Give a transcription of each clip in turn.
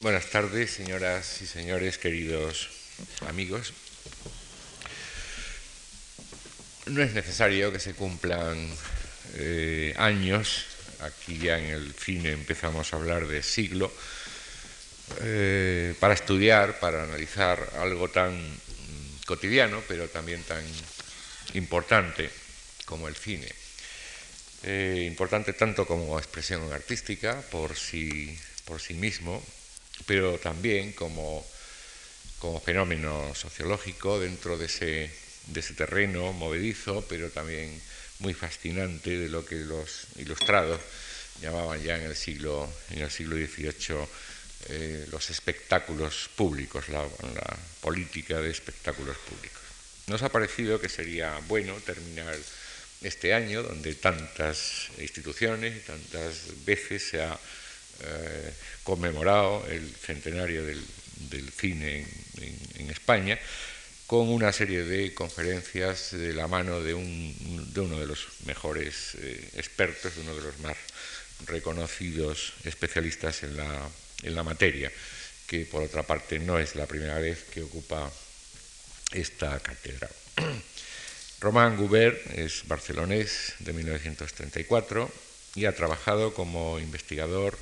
Buenas tardes, señoras y señores, queridos amigos. No es necesario que se cumplan eh, años, aquí ya en el cine empezamos a hablar de siglo, eh, para estudiar, para analizar algo tan cotidiano, pero también tan importante como el cine. Eh, importante tanto como expresión artística por sí, por sí mismo, pero también como, como fenómeno sociológico dentro de ese, de ese terreno movedizo, pero también muy fascinante de lo que los ilustrados llamaban ya en el siglo, en el siglo XVIII eh, los espectáculos públicos, la, la, política de espectáculos públicos. Nos ha parecido que sería bueno terminar este año, donde tantas instituciones y tantas veces se ha eh, conmemorado el centenario del, cine en, España, con una serie de conferencias de la mano de, un, de uno de los mejores eh, expertos, de uno de los más reconocidos especialistas en la, en la materia, que por otra parte no es la primera vez que ocupa esta cátedra. Román Goubert es barcelonés de 1934 y ha trabajado como investigador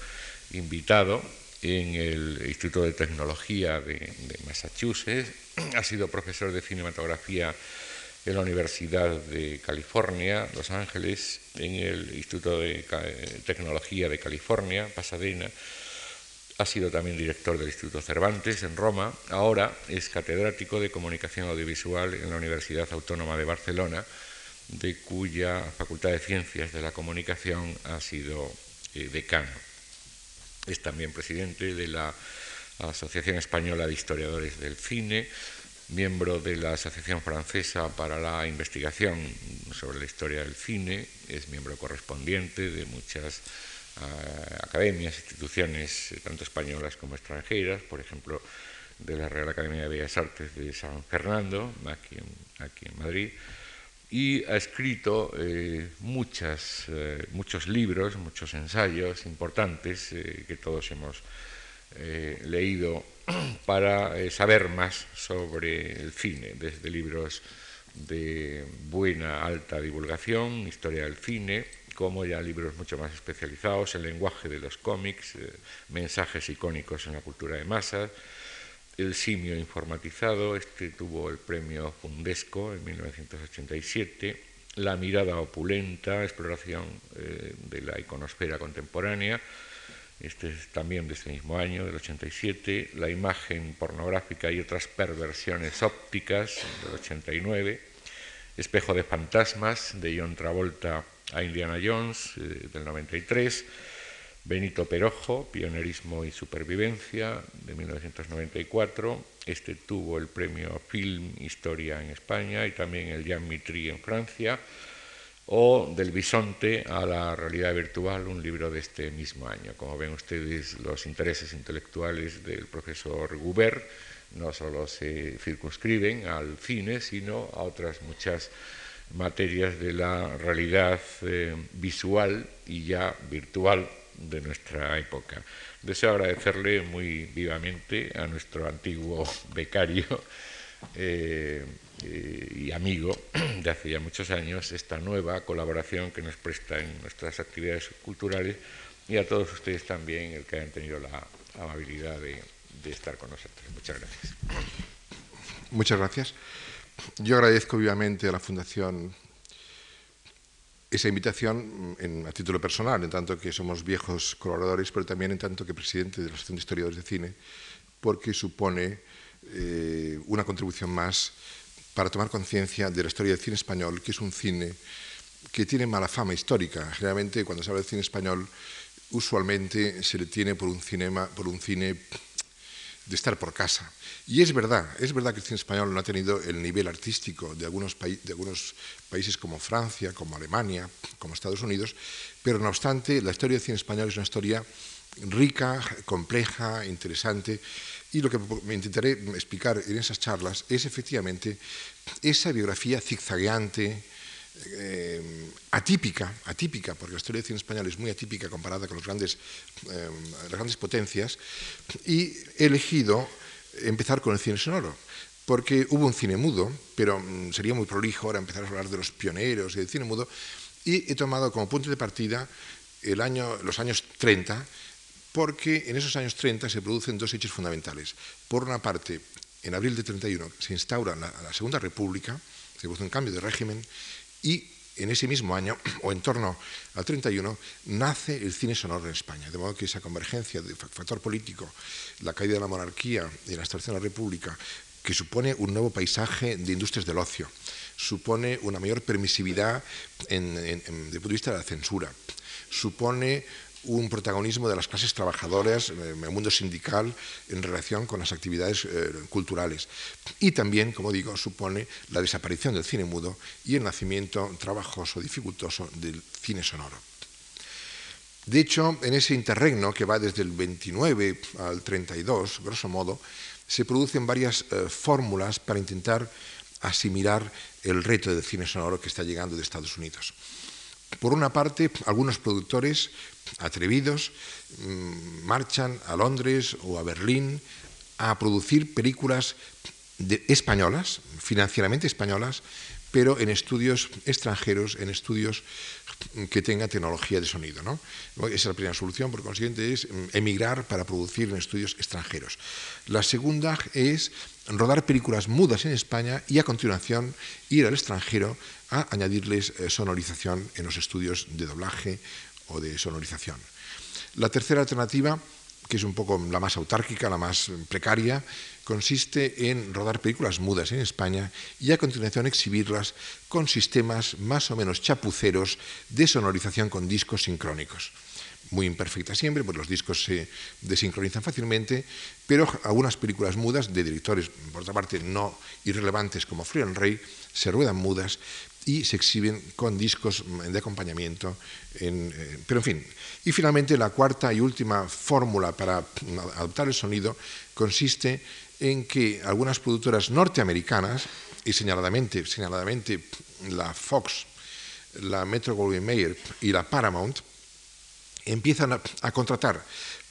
invitado en el Instituto de Tecnología de, Massachusetts, ha sido profesor de cinematografía en la Universidad de California, Los Ángeles, en el Instituto de Tecnología de California, Pasadena, ha sido también director del Instituto Cervantes en Roma, ahora es catedrático de Comunicación Audiovisual en la Universidad Autónoma de Barcelona, de cuya Facultad de Ciencias de la Comunicación ha sido eh, decano. Es también presidente de la Asociación Española de Historiadores del Cine, miembro de la Asociación Francesa para la Investigación sobre la Historia del Cine, es miembro correspondiente de muchas uh, academias, instituciones eh, tanto españolas como extranjeras, por ejemplo, de la Real Academia de Bellas Artes de San Fernando, aquí en Madrid, y ha escrito eh, eh, muchos libros, muchos ensayos importantes eh, que todos hemos leído para saber más sobre el cine, desde libros de buena, alta divulgación, historia del cine, como ya libros mucho más especializados, el lenguaje de los cómics, mensajes icónicos en la cultura de masas, el simio informatizado, este tuvo el premio Fundesco en 1987, la mirada opulenta, exploración eh, de la iconosfera contemporánea, este es también de este mismo año, del 87, la imagen pornográfica y otras perversiones ópticas, del 89, Espejo de fantasmas, de John Travolta a Indiana Jones, eh, del 93, Benito Perojo, Pionerismo y Supervivencia, de 1994. Este tuvo el premio Film Historia en España y también el Jean Mitry en Francia o Del bisonte a la realidad virtual, un libro de este mismo año. Como ven ustedes, los intereses intelectuales del profesor Goubert no solo se circunscriben al cine, sino a otras muchas materias de la realidad eh, visual y ya virtual de nuestra época. Deseo agradecerle muy vivamente a nuestro antiguo becario, eh, eh, y amigo de hace ya muchos años esta nueva colaboración que nos presta en nuestras actividades culturales y a todos ustedes también el que hayan tenido la amabilidad de, de estar con nosotros. Muchas gracias. Muchas gracias. Yo agradezco vivamente a la Fundación esa invitación en, a título personal, en tanto que somos viejos colaboradores, pero también en tanto que presidente de la Asociación de Historiadores de Cine, porque supone eh, una contribución más para tomar conciencia de la historia del cine español, que es un cine que tiene mala fama histórica. Generalmente, cuando se habla del cine español, usualmente se le tiene por un, cinema, por un cine de estar por casa. Y es verdad, es verdad que el cine español no ha tenido el nivel artístico de algunos, países como Francia, como Alemania, como Estados Unidos, pero no obstante, la historia del cine español es una historia rica, compleja, interesante, y lo que me intentaré explicar en esas charlas es efectivamente esa biografía zigzagueante, eh, atípica, atípica, porque la historia del cine español es muy atípica comparada con eh, las grandes potencias, y he elegido empezar con el cine sonoro, porque hubo un cine mudo, pero mm, sería muy prolijo ahora empezar a hablar de los pioneros y del cine mudo, y he tomado como punto de partida los años 30, porque en esos años 30 se producen dos hechos fundamentales. Por una parte, en abril de 31 se instaura la Segunda República, se produce un cambio de régimen, y en ese mismo año, o en torno al 31, nace el cine sonoro en España. De modo que esa convergencia del factor político, la caída de la monarquía y la instalación de la República, que supone un nuevo paisaje de industrias del ocio, supone una mayor permisividad desde el punto de vista de la censura, supone un protagonismo de las clases trabajadoras en el mundo sindical en relación con las actividades eh, culturales. Y también, como digo, supone la desaparición del cine mudo y el nacimiento trabajoso, dificultoso del cine sonoro. De hecho, en ese interregno que va desde el 29 al 32, grosso modo, se producen varias eh, fórmulas para intentar asimilar el reto del cine sonoro que está llegando de Estados Unidos. Por una parte, algunos productores atrevidos mm, marchan a Londres o a Berlín a producir películas españolas, financieramente españolas, pero en estudios extranjeros, en estudios que tengan tecnología de sonido. ¿no? Esa es la primera solución, por consiguiente, es mm, emigrar para producir en estudios extranjeros. La segunda es rodar películas mudas en España y a continuación ir al extranjero a añadirles eh, sonorización en los estudios de doblaje o de sonorización. La tercera alternativa, que es un poco la más autárquica, la más precaria, consiste en rodar películas mudas en España y a continuación exhibirlas con sistemas más o menos chapuceros de sonorización con discos sincrónicos muy imperfecta siempre, pues los discos se desincronizan fácilmente, pero algunas películas mudas de directores, por otra parte, no irrelevantes como Florian Rey, se ruedan mudas y se exhiben con discos de acompañamiento. Eh, pero en fin, y finalmente la cuarta y última fórmula para adoptar el sonido consiste en que algunas productoras norteamericanas, y señaladamente, señaladamente la Fox, la Metro Goldwyn Mayer y la Paramount, empiezan a, contratar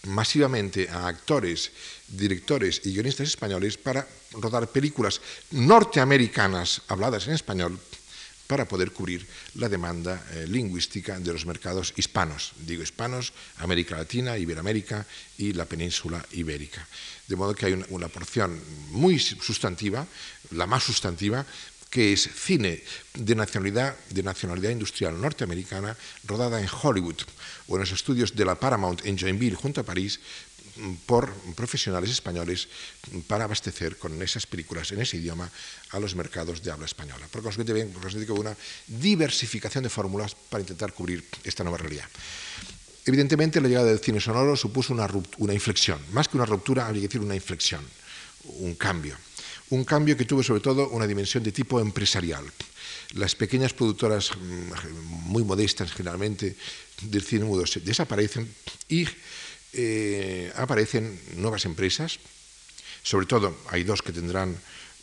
masivamente a actores, directores y guionistas españoles para rodar películas norteamericanas habladas en español para poder cubrir la demanda eh, lingüística de los mercados hispanos, digo hispanos, América Latina, Iberoamérica y la península ibérica. De modo que hay una porción muy sustantiva, la más sustantiva, que es cine de nacionalidad, de nacionalidad industrial norteamericana, rodada en Hollywood o en los estudios de la Paramount en Joinville, junto a París, por profesionales españoles para abastecer con esas películas en ese idioma a los mercados de habla española. Por consiguiente, bien, por una diversificación de fórmulas para intentar cubrir esta nueva realidad. Evidentemente, la llegada del cine sonoro supuso una, una inflexión. Más que una ruptura, habría que decir una inflexión, un cambio un cambio que tuvo sobre todo una dimensión de tipo empresarial. Las pequeñas productoras mm, muy modestas generalmente del cine mudo desaparecen y eh, aparecen nuevas empresas, sobre todo hay dos que tendrán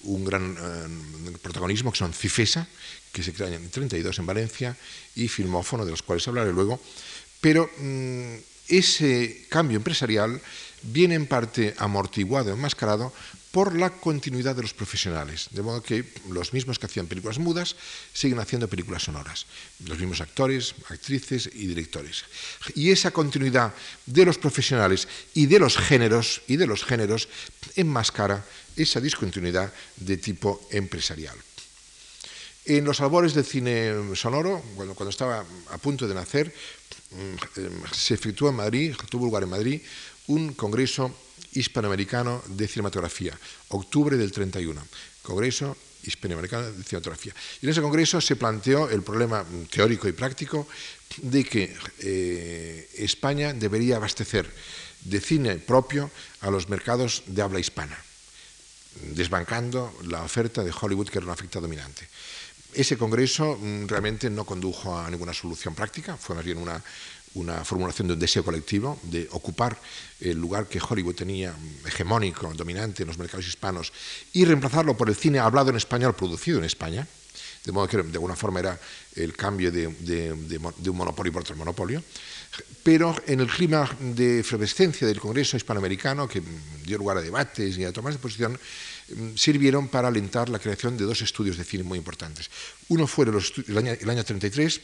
un gran eh, protagonismo, que son Cifesa, que se crean en 32 en Valencia, y Filmófono, de los cuales hablaré luego, pero mm, ese cambio empresarial viene en parte amortiguado, enmascarado por la continuidad de los profesionales, de modo que los mismos que hacían películas mudas siguen haciendo películas sonoras, los mismos actores, actrices y directores. Y esa continuidad de los profesionales y de los géneros y de los géneros enmascara esa discontinuidad de tipo empresarial. En los albores del cine sonoro, cuando, estaba a punto de nacer, mm, se efectuó en Madrid, tuvo lugar en Madrid, un congreso hispanoamericano de cinematografía, octubre del 31, Congreso hispanoamericano de cinematografía. Y en ese congreso se planteó el problema teórico y práctico de que eh, España debería abastecer de cine propio a los mercados de habla hispana, desbancando la oferta de Hollywood, que era una oferta dominante. Ese congreso mm, realmente no condujo a ninguna solución práctica, fue más bien una, una formulación de un deseo colectivo de ocupar el lugar que Hollywood tenía hegemónico, dominante en los mercados hispanos, y reemplazarlo por el cine hablado en español producido en España, de modo que de alguna forma era el cambio de, un monopolio por otro monopolio. Pero en el clima de efervescencia del Congreso Hispanoamericano, que dio lugar a debates y a tomas de posición, sirvieron para alentar la creación de dos estudios de cine muy importantes. Uno fue el año, el año 33,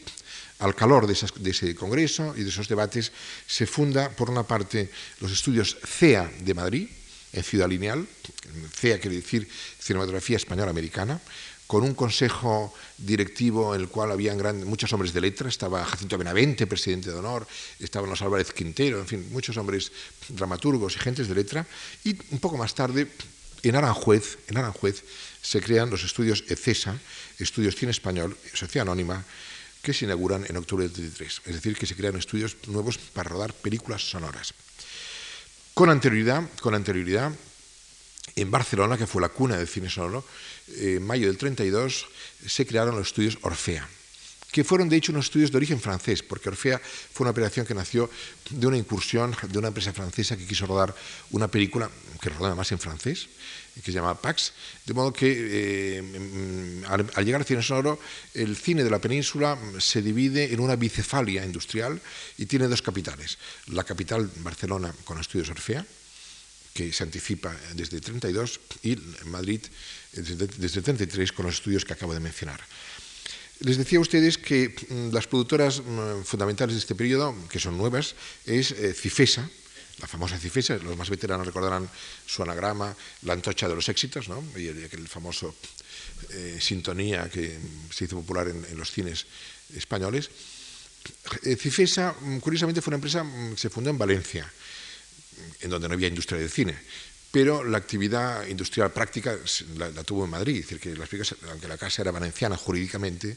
al calor de, ese congreso y de esos debates, se funda, por una parte, los estudios CEA de Madrid, en Ciudad Lineal, CEA quiere decir Cinematografía Española Americana, con un consejo directivo en el cual habían muchos hombres de letra, estaba Jacinto Benavente, presidente de honor, estaban los Álvarez Quintero, en fin, muchos hombres dramaturgos y gentes de letra, y un poco más tarde, en Aranjuez, en Aranjuez se crean los estudios ECESA, Estudios Cine Español, Sociedad Anónima, que se inauguran en octubre del 33, es decir, que se crean estudios nuevos para rodar películas sonoras. Con anterioridad, con anterioridad, en Barcelona, que fue la cuna del cine sonoro, en mayo del 32 se crearon los estudios Orfea, que fueron de hecho unos estudios de origen francés, porque Orfea fue una operación que nació de una incursión de una empresa francesa que quiso rodar una película que rodaba más en francés, que se llama Pax, de modo que eh, mm, al, llegar al cine sonoro, el cine de la península se divide en una bicefalia industrial y tiene dos capitales. La capital, Barcelona, con estudios Orfea, que se anticipa desde el 32, y Madrid desde, desde el 33 con los estudios que acabo de mencionar. Les decía a ustedes que mm, las productoras mm, fundamentales de este periodo, que son nuevas, es eh, Cifesa, la famosa Cifesa, los más veteranos recordarán su anagrama, la antocha de los éxitos, ¿no? y el, famoso eh, sintonía que se hizo popular en, los cines españoles. Eh, Cifesa, mm, curiosamente, fue una empresa que se fundó en Valencia, en donde no había industria del cine pero la actividad industrial práctica la, tuvo en Madrid, es decir, que aunque la casa era valenciana jurídicamente,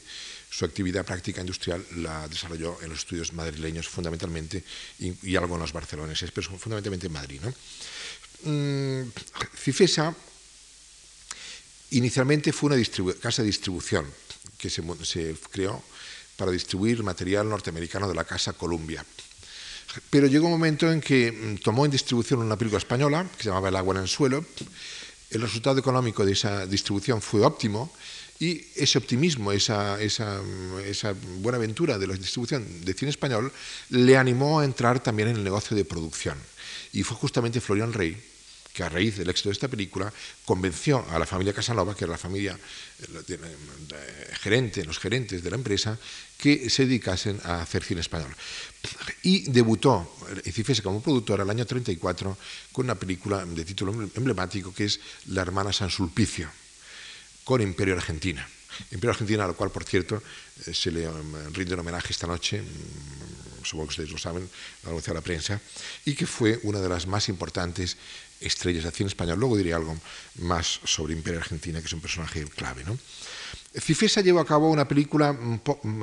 su actividad práctica industrial la desarrolló en los estudios madrileños fundamentalmente y, algo en los barceloneses, pero fundamentalmente en Madrid. Mm, Cifesa inicialmente fue una casa de distribución que se creó para distribuir material norteamericano de la casa Columbia pero llegó un momento en que mm, tomó en distribución una película española que se llamaba El agua en el suelo. El resultado económico de esa distribución fue óptimo y ese optimismo, esa, esa, esa buena aventura de la distribución de cine español le animó a entrar también en el negocio de producción. Y fue justamente Florian Rey que a raíz del éxito de esta película convenció a la familia Casanova, que era la familia gerente, los gerentes de la empresa, que se dedicasen a hacer cine español. Y debutó Cifesa como productora el año 34 con una película de título emblemático que es La hermana San Sulpicio, con Imperio Argentina. Imperio Argentina, a lo cual, por cierto, eh, se le um, rinde un homenaje esta noche, mm, supongo que ustedes lo saben, lo anunció a la prensa, y que fue una de las más importantes estrellas de cine español. Luego diré algo más sobre Imperio Argentina, que es un personaje clave. ¿no? Cifesa llevó a cabo una película,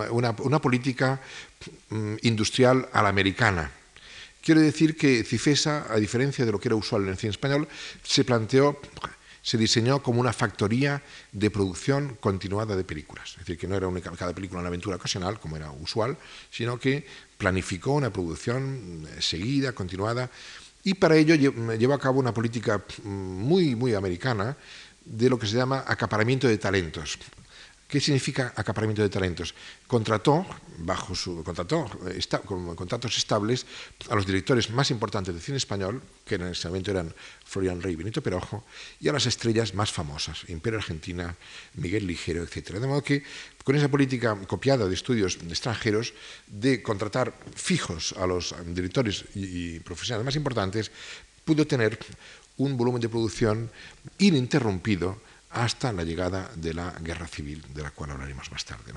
una, política mm, industrial a la americana. Quiero decir que Cifesa, a diferencia de lo que era usual en el cine español, se planteó, se diseñó como una factoría de producción continuada de películas. Es decir, que no era única, cada película una aventura ocasional, como era usual, sino que planificó una producción eh, seguida, continuada, y para ello llevó a cabo una política mm, muy, muy americana de lo que se llama acaparamiento de talentos. ¿Qué significa acaparamiento de talentos? Contrató, bajo su contrató, con contratos estables, a los directores más importantes del cine español, que en ese momento eran Florian Rey y Benito Perojo, y a las estrellas más famosas, Imperio Argentina, Miguel Ligero, etc. De modo que, con esa política copiada de estudios extranjeros, de contratar fijos a los directores y profesionales más importantes, pudo tener un volumen de producción ininterrumpido hasta la llegada de la guerra civil, de la cual hablaremos más tarde.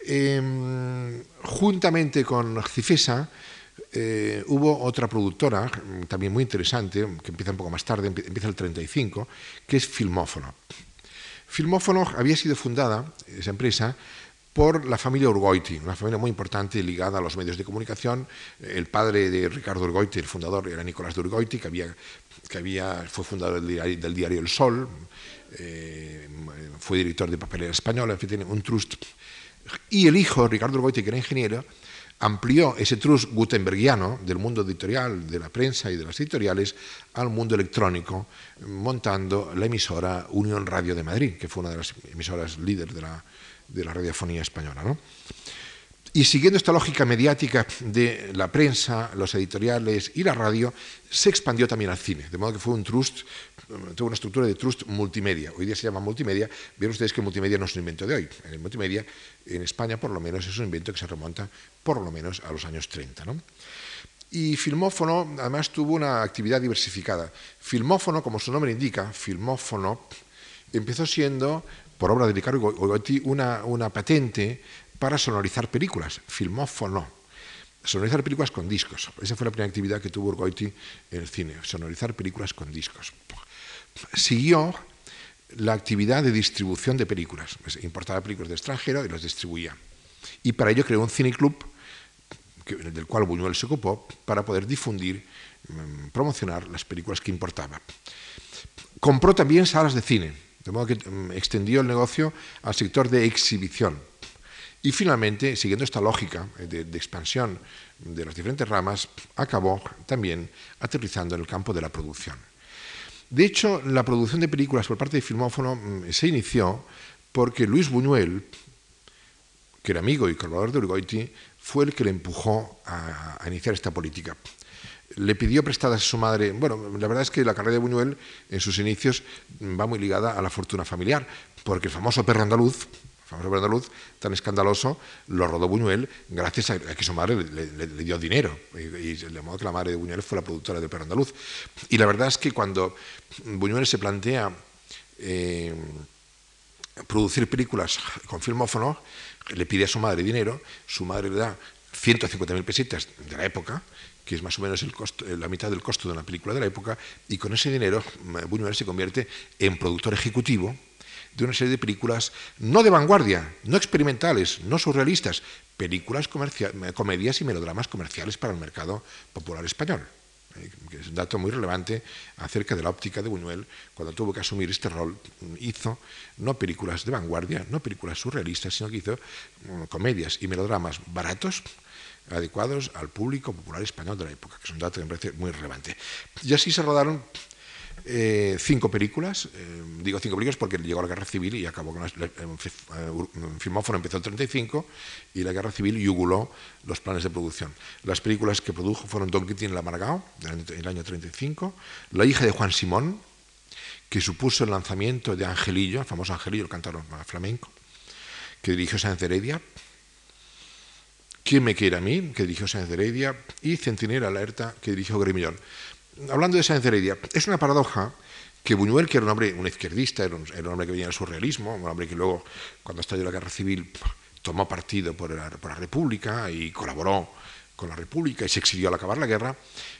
Em, juntamente con Cifesa, eh, hubo otra productora, también muy interesante, que empieza un poco más tarde, empieza el 35, que es Filmófono. Filmófono había sido fundada, esa empresa, por la familia Urgoiti, una familia muy importante ligada a los medios de comunicación. El padre de Ricardo Urgoiti, el fundador, era Nicolás de Urgoiti, que, había, que había, fue fundador del diario, El Sol, eh, fue director de papelera española, en fin, tiene un trust. Y el hijo, Ricardo Urgoiti, que era ingeniero, amplió ese trust gutenbergiano del mundo editorial, de la prensa y de las editoriales al mundo electrónico, montando la emisora Unión Radio de Madrid, que fue una de las emisoras líderes de la, de la radiofonía española. ¿no? Y siguiendo esta lógica mediática de la prensa, los editoriales y la radio, se expandió también al cine, de modo que fue un trust, tuvo una estructura de trust multimedia. Hoy día se llama multimedia. Vieron ustedes que multimedia no es un invento de hoy. El multimedia, en España por lo menos, es un invento que se remonta por lo menos a los años 30. Y Filmófono, además, tuvo una actividad diversificada. Filmófono, como su nombre indica, Filmófono, empezó siendo, por obra de Ricardo Gotti, una, patente para sonorizar películas, filmófono. Sonorizar películas con discos. Esa fue la primera actividad que tuvo Urgoiti en el cine, sonorizar películas con discos. Siguió la actividad de distribución de películas. Importaba películas de extranjero y las distribuía. Y para ello creó un cineclub, del cual Buñuel se ocupó, para poder difundir, mm, promocionar las películas que importaba. Compró también salas de cine, de modo que mm, extendió el negocio al sector de exhibición y finalmente, siguiendo esta lógica de, expansión de las diferentes ramas, acabó también aterrizando en el campo de la producción. De hecho, la producción de películas por parte de Filmófono mm, se inició porque Luis Buñuel, que era amigo y colaborador de Urgoiti, fue el que le empujó a iniciar esta política le pidió prestadas a su madre. Bueno, la verdad es que la carrera de Buñuel en sus inicios va muy ligada a la fortuna familiar, porque el famoso perro andaluz, famoso andaluz, tan escandaloso, lo rodó Buñuel gracias a que su madre le, dio dinero. Y, de modo que la madre de Buñuel fue la productora de Perro Andaluz. Y la verdad es que cuando Buñuel se plantea eh, producir películas con filmófono, le pide a su madre dinero, su madre le da 150.000 pesetas de la época, que es más o menos costo, la mitad del costo de una película de la época, y con ese dinero Buñuel se convierte en productor ejecutivo de una serie de películas no de vanguardia, no experimentales, no surrealistas, películas comedias y melodramas comerciales para el mercado popular español. Eh, que es un dato muy relevante acerca de la óptica de Buñuel cuando tuvo que asumir este rol. Hizo no películas de vanguardia, no películas surrealistas, sino que hizo mm, comedias y melodramas baratos, adecuados al público popular español de la época, que es un dato que me parece muy relevante. Y así se rodaron eh, cinco películas, eh, digo cinco películas porque llegó la guerra civil y acabó con el eh, filmófono empezó en 35 y la guerra civil yuguló los planes de producción. Las películas que produjo fueron Don Quixote en la Amargao, en el año 35, La hija de Juan Simón, que supuso el lanzamiento de Angelillo, el famoso Angelillo, el cantor flamenco, que dirigió Sáenz Heredia, ¿Quién me quiere a mí?, que dirigió Sáenz Heredia, y Centinela Alerta, que dirigió Gremillón hablando de Sáenz Heredia, es una paradoja que Buñuel, que era un hombre, un izquierdista, era un, hombre que venía del surrealismo, un hombre que luego, cuando estalló la guerra civil, tomó partido por la, República y colaboró con la República y se exilió al acabar la guerra,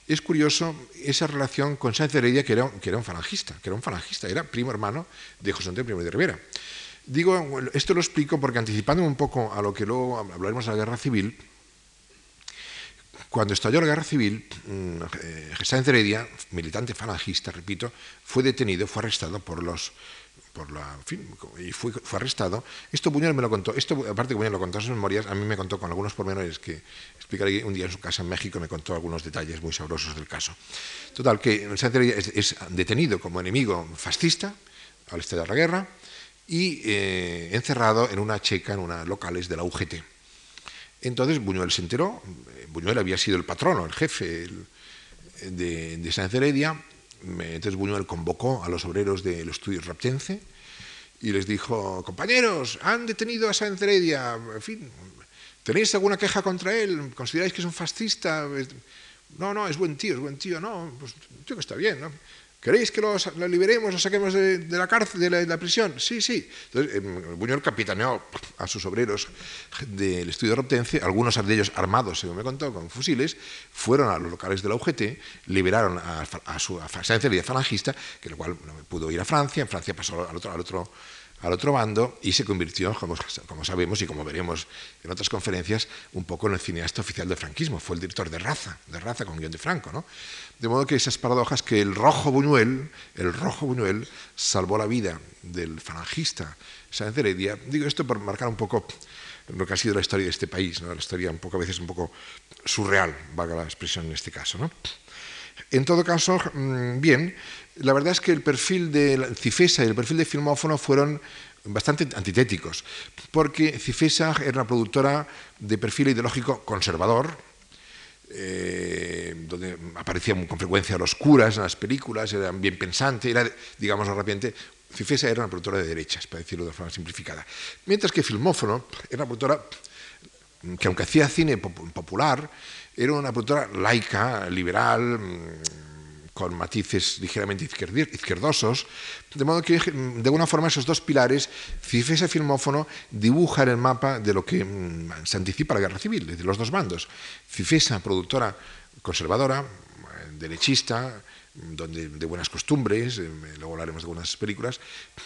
es curioso esa relación con Sáenz Heredia, que era, que era un falangista, que era un falangista, era primo hermano de José Antonio I de Rivera. Digo, esto lo explico porque anticipándome un poco a lo que luego hablaremos de la guerra civil, cuando estalló la guerra civil, mm, eh, Sáenz Heredia, militante falangista, repito, fue detenido, fue arrestado por los por la, y fue, fue, arrestado. Esto Buñuel me lo contó, esto aparte que Buñuel lo contó en sus memorias, a mí me contó con algunos pormenores que explicaré un día en su casa en México, me contó algunos detalles muy sabrosos del caso. Total, que Sáenz Heredia es, detenido como enemigo fascista al estallar la guerra y eh, encerrado en una checa, en una locales de la UGT. Entonces Buñuel se enteró, Buñuel había sido el patrono, el jefe de, de Sáenz Heredia, entonces Buñuel convocó a los obreros del estudio raptense y les dijo, compañeros, han detenido a Sáenz Heredia, en fin, ¿tenéis alguna queja contra él? ¿Consideráis que es un fascista? No, no, es buen tío, es buen tío, no, pues tío que está bien, ¿no? ¿Queréis que lo liberemos, lo saquemos de, la cárcel, de la, prisión? Sí, sí. Entonces, eh, Buñuel capitaneó a sus obreros del estudio de Roptense, algunos de ellos armados, según me contó, con fusiles, fueron a los locales de la UGT, liberaron a, su a falangista, que lo cual pudo ir a Francia, en Francia pasó al otro, al otro al otro bando y se convirtió, como, sabemos y como veremos en otras conferencias, un poco en el cineasta oficial del franquismo. Fue el director de Raza, de Raza con guion de Franco. ¿no? De modo que esas paradojas que el rojo Buñuel, el rojo Buñuel salvó la vida del falangista Sáenz Heredia, digo esto por marcar un poco lo que ha sido la historia de este país, la historia un poco a veces un poco surreal, valga la expresión en este caso. ¿no? En todo caso, mm, bien, la verdad es que el perfil de Cifesa y el perfil de Filmófono fueron bastante antitéticos, porque Cifesa era una productora de perfil ideológico conservador, eh, donde aparecían con frecuencia los curas en las películas, eran bien pensantes, era, digamos rápidamente, Cifesa era una productora de derechas, para decirlo de forma simplificada. Mientras que Filmófono era una productora que, aunque hacía cine popular, era una productora laica, liberal, mm, con matices ligeramente izquierdosos, de modo que de alguna forma esos dos pilares, Cifesa Filmófono dibujan el mapa de lo que mm, se anticipa la guerra civil, de los dos bandos. Cifesa, productora conservadora, derechista, donde, de buenas costumbres, eh, luego hablaremos de algunas películas,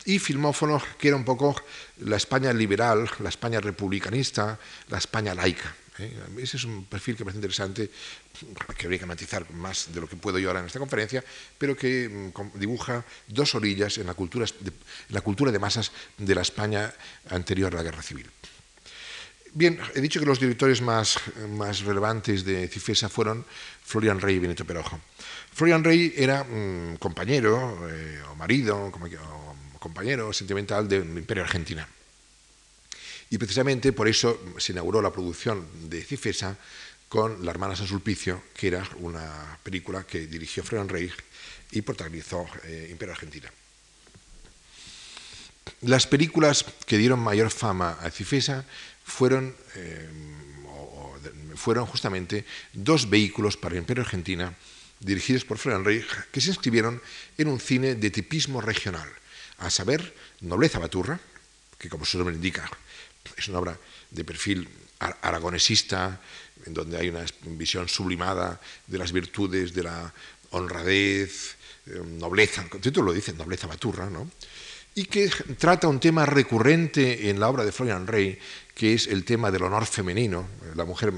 y Filmófono, que era un poco la España liberal, la España republicanista, la España laica. ¿Eh? Ese es un perfil que me parece interesante, que habría que matizar más de lo que puedo yo ahora en esta conferencia, pero que mm, dibuja dos orillas en la cultura de, la cultura de masas de la España anterior a la Guerra Civil. Bien, he dicho que los directores más, más relevantes de Cifesa fueron Florian Rey y Benito Perojo. Florian Rey era mm, compañero eh, o marido o compañero sentimental del Imperio Argentina. Y precisamente por eso se inauguró la producción de Cifesa con La hermana San Sulpicio, que era una película que dirigió Florian Rey y protagonizó eh, Imperio Argentina. Las películas que dieron mayor fama a Cifesa fueron, eh, fueron justamente dos vehículos para Imperio Argentina dirigidos por Florian Rey, que se inscribieron en un cine de tipismo regional, a saber, Nobleza Baturra, que como su nombre indica, es una obra de perfil aragonesista, en donde hay una visión sublimada de las virtudes, de la honradez, eh, nobleza, el título lo dice, nobleza baturra, ¿no? y que trata un tema recurrente en la obra de Florian Rey, que es el tema del honor femenino. La mujer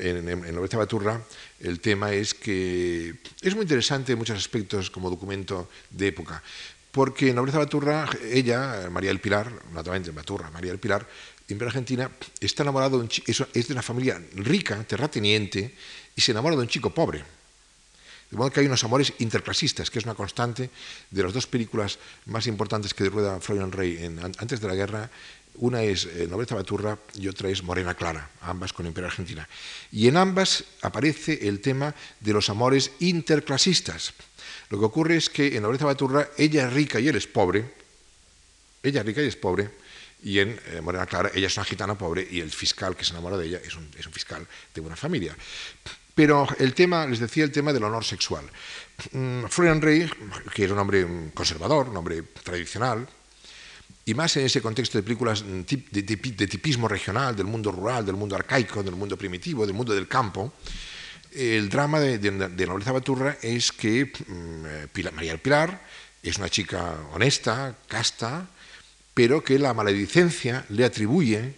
en, en Nobleza Baturra el tema es que es muy interesante en muchos aspectos como documento de época, porque Nobleza Baturra, ella, María del Pilar, naturalmente Baturra, María del Pilar, en Argentina, está enamorado de un es de una familia rica, terrateniente, y se enamora de un chico pobre. De modo que hay unos amores interclasistas, que es una constante de las dos películas más importantes que rueda Florian Rey antes de la guerra, una es eh, Nobleza Baturra y otra es Morena Clara, ambas con Imperio Argentina. Y en ambas aparece el tema de los amores interclasistas. Lo que ocurre es que en Nobleza Baturra ella es rica y él es pobre. Ella es rica y es pobre. Y en eh, Morena Clara ella es una gitana pobre y el fiscal que se enamora de ella es un, es un fiscal de buena familia. Pero el tema, les decía, el tema del honor sexual. Mm, Florian Rey, que era un hombre conservador, un hombre tradicional, y más en ese contexto de películas de, tipismo regional, del mundo rural, del mundo arcaico, del mundo primitivo, del mundo del campo, el drama de, de Nobleza Baturra es que mm, María del Pilar es una chica honesta, casta, pero que la maledicencia le atribuye,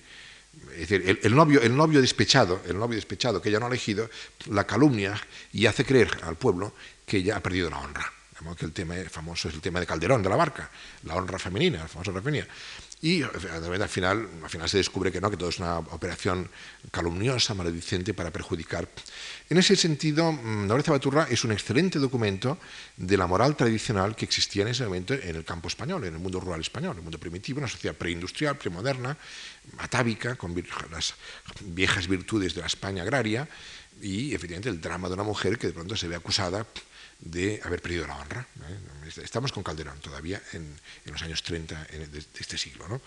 es decir, el, novio, el novio despechado, el novio despechado que ella no ha elegido, la calumnia y hace creer al pueblo que ella ha perdido la honra que el tema famoso es el tema de Calderón, de la barca, la honra femenina, la famosa femenina. Y al final, al final se descubre que no, que todo es una operación calumniosa, maledicente para perjudicar. En ese sentido, mm, Nobleza Baturra es un excelente documento de la moral tradicional que existía en ese momento en el campo español, en el mundo rural español, en el mundo primitivo, una sociedad preindustrial, premoderna, atávica, con las viejas virtudes de la España agraria y, efectivamente, el drama de una mujer que de pronto se ve acusada de haber perdido la honra. ¿eh? Estamos con Calderón todavía en, los años 30 de, este siglo.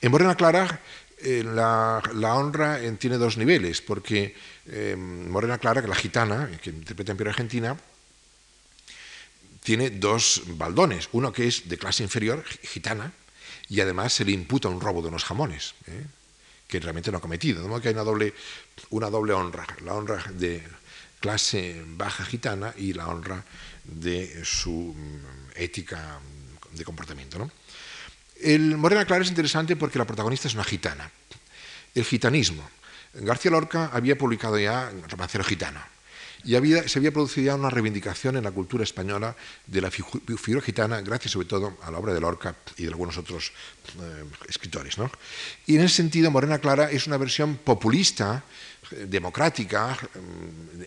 En Clara eh, la, honra tiene dos niveles, porque eh, Morena Clara, que la gitana, que interpreta en Piero Argentina, tiene dos baldones, uno que es de clase inferior, gitana, y además se le imputa un robo de unos jamones, que realmente no ha cometido. De modo que hay una doble, una doble honra, la honra de clase baja gitana y la honra de su mm, ética de comportamiento. ¿no? El Morena Clara es interesante porque la protagonista es una gitana. El gitanismo. García Lorca había publicado ya Romancero Gitano. y se había producido ya una reivindicación en la cultura española de la figura gitana, gracias sobre todo a la obra de Lorca y de algunos otros eh, escritores. Y en ese sentido, Morena Clara es una versión populista, democrática,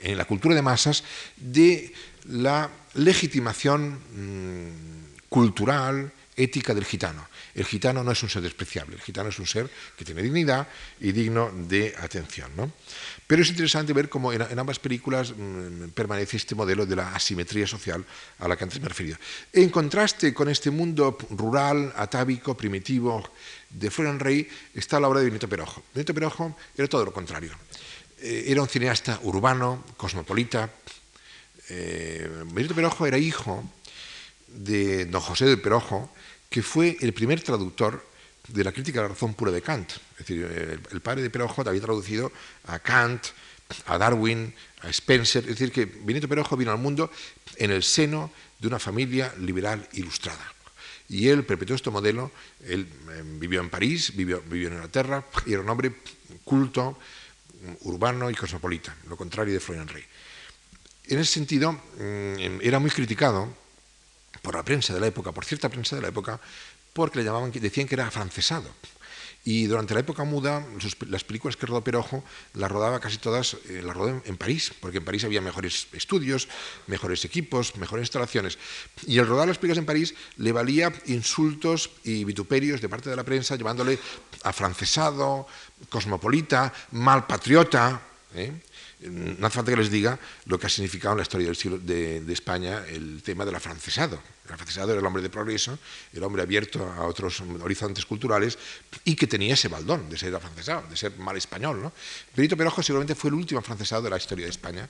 en la cultura de masas, de la legitimación mm, cultural, ética del gitano. El gitano no es un ser despreciable, el gitano es un ser que tiene dignidad y digno de atención. ¿no? Pero es interesante ver cómo en, ambas películas mm, permanece este modelo de la asimetría social a la que antes me he referido. En contraste con este mundo rural, atávico, primitivo de Florian Rey, está la obra de Benito Perojo. Benito Perojo era todo lo contrario. Eh, era un cineasta urbano, cosmopolita. Eh, Benito Perojo era hijo de don José de Perojo, que fue el primer traductor de la crítica de la razón pura de Kant. Es decir, el, padre de Perojo había traducido a Kant, a Darwin, a Spencer. Es decir, que Benito Perojo vino al mundo en el seno de una familia liberal ilustrada. Y él perpetuó este modelo, él eh, vivió en París, vivió, en Inglaterra, y era un hombre culto, urbano y cosmopolita, lo contrario de Florian Rey. En ese sentido, mm, era muy criticado por la prensa de la época, por cierta prensa de la época, porque le llamaban, decían que era afrancesado. Y durante la época muda, las películas que rodó Perojo las rodaba casi todas, eh, las rodó en, París, porque en París había mejores estudios, mejores equipos, mejores instalaciones. Y el rodar las películas en París le valía insultos y vituperios de parte de la prensa, llamándole afrancesado, cosmopolita, mal patriota. ¿Eh? No hace falta que les diga lo que ha significado en la historia de, España el tema del afrancesado. El afrancesado era el hombre de progreso, el hombre abierto a otros horizontes culturales y que tenía ese baldón de ser afrancesado, de ser mal español. ¿no? Benito Perojo seguramente fue el último afrancesado de la historia de España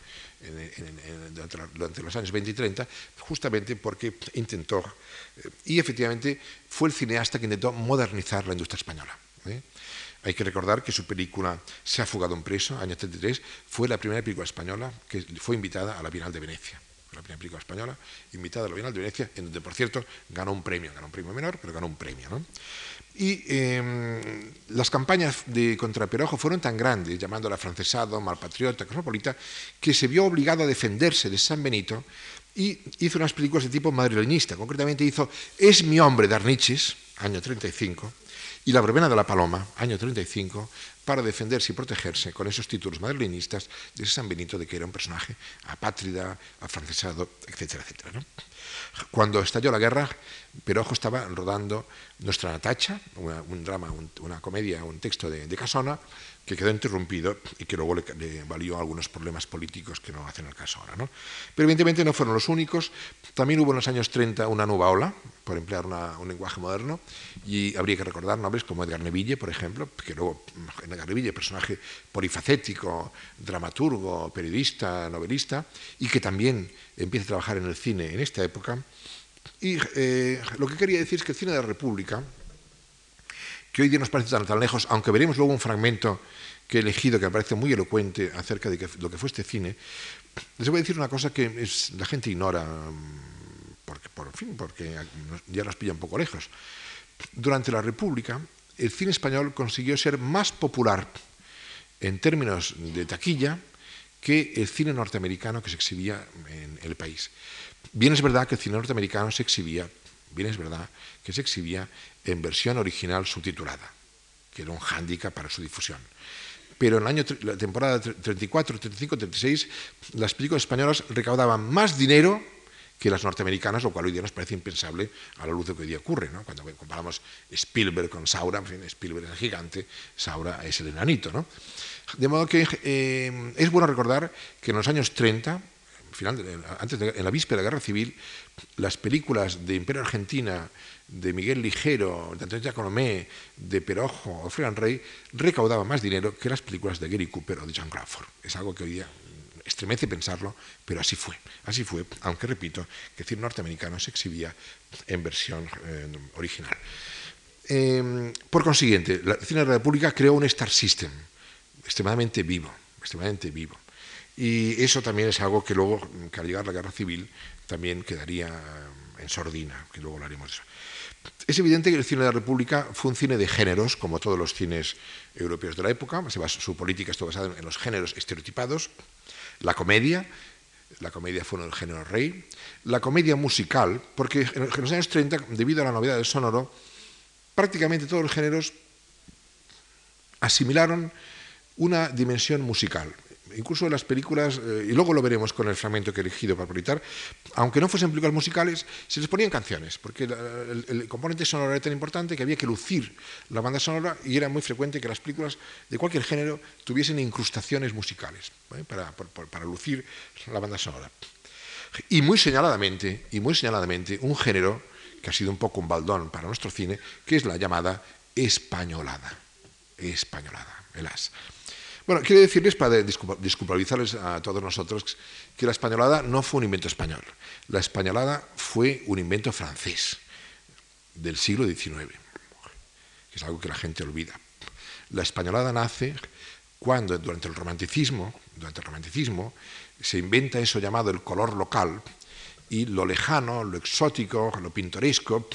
durante, los años 20 y 30, justamente porque intentó, eh, y efectivamente fue el cineasta que intentó modernizar la industria española. ¿eh? Hay que recordar que su película Se ha fugado un preso, año 33, fue la primera película española que fue invitada a la Bienal de Venecia. La primera película española invitada a la Bienal de Venecia, en donde, por cierto, ganó un premio, ganó un premio menor, pero ganó un premio. Y em, las campañas de contra Perojo fueron tan grandes, llamándola francesado, malpatriota, cosmopolita, que se vio obligado a defenderse de San Benito y hizo unas películas de tipo madrileñista. Concretamente hizo Es mi hombre de año 35, y La verbena de la paloma, año 35, para defenderse y protegerse con esos títulos madrileñistas de San Benito de que era un personaje apátrida, afrancesado, etcétera, etcétera. Cuando estalló la guerra, Perojo estaba rodando Nuestra Natacha, un drama, una comedia, un texto de, de Casona, que quedó interrumpido y que luego le, valió algunos problemas políticos que no hacen el caso ahora. ¿no? Pero evidentemente no fueron los únicos. También hubo en los años 30 una nueva ola, por emplear un lenguaje moderno, y habría que recordar nombres como Edgar Neville, por ejemplo, que luego Edgar Neville, personaje polifacético, dramaturgo, periodista, novelista, y que también empieza a trabajar en el cine en esta época. Y eh, lo que quería decir es que el cine de la República, que hoy día nos parece tan, tan lejos, aunque veremos luego un fragmento que he elegido que me parece muy elocuente acerca de lo que fue este cine, les voy a decir una cosa que la gente ignora, mm, porque, por fin, porque ya nos pilla un poco lejos. Durante la República, el cine español consiguió ser más popular en términos de taquilla que el cine norteamericano que se exhibía en el país. Bien es verdad que el cine norteamericano se exhibía, bien es verdad que se exhibía en versión original subtitulada, que era un hándicap para su difusión. Pero en el año, la temporada 34, 35, 36, las películas españolas recaudaban más dinero que las norteamericanas, lo cual hoy día nos parece impensable a la luz de lo que hoy día ocurre. ¿no? Cuando comparamos Spielberg con Saura, Spielberg es el gigante, Saura es el enanito. ¿no? De modo que eh, es bueno recordar que en los años 30, final, antes en la víspera de la Guerra Civil, las películas de Imperio Argentina, de Miguel Ligero, de Antonio Giacomé, de Perojo o Frean Rey, recaudaban más dinero que las películas de Gary Cooper o de John Crawford. Es algo que hoy día estremece pensarlo, pero así fue. Así fue, aunque repito, que el cine norteamericano se exhibía en versión eh, original. Em, por consiguiente, el cine de la República creó un Star System extremadamente vivo, extremadamente vivo. Y eso también es algo que luego, que al llegar la guerra civil, también quedaría en sordina, que luego hablaremos de eso. Es evidente que el cine de la República fue un cine de géneros, como todos los cines europeos de la época. su política estuvo basada en los géneros estereotipados. La comedia, la comedia fue el género rey, la comedia musical, porque en los años 30, debido a la novedad del sonoro, prácticamente todos los géneros asimilaron una dimensión musical incluso las películas, eh, y luego lo veremos con el fragmento que he elegido para proyectar, aunque no fuesen películas musicales, se les ponían canciones, porque el, componente sonoro era tan importante que había que lucir la banda sonora y era muy frecuente que las películas de cualquier género tuviesen incrustaciones musicales para, lucir la banda sonora. Y muy señaladamente, y muy señaladamente, un género que ha sido un poco un baldón para nuestro cine, que es la llamada españolada. Españolada, velas. Bueno, quiero decirles, para disculpabilizarles a todos nosotros, que la españolada no fue un invento español. La españolada fue un invento francés del siglo XIX, que es algo que la gente olvida. La españolada nace cuando durante el romanticismo, durante el romanticismo, se inventa eso llamado el color local y lo lejano, lo exótico, lo pintoresco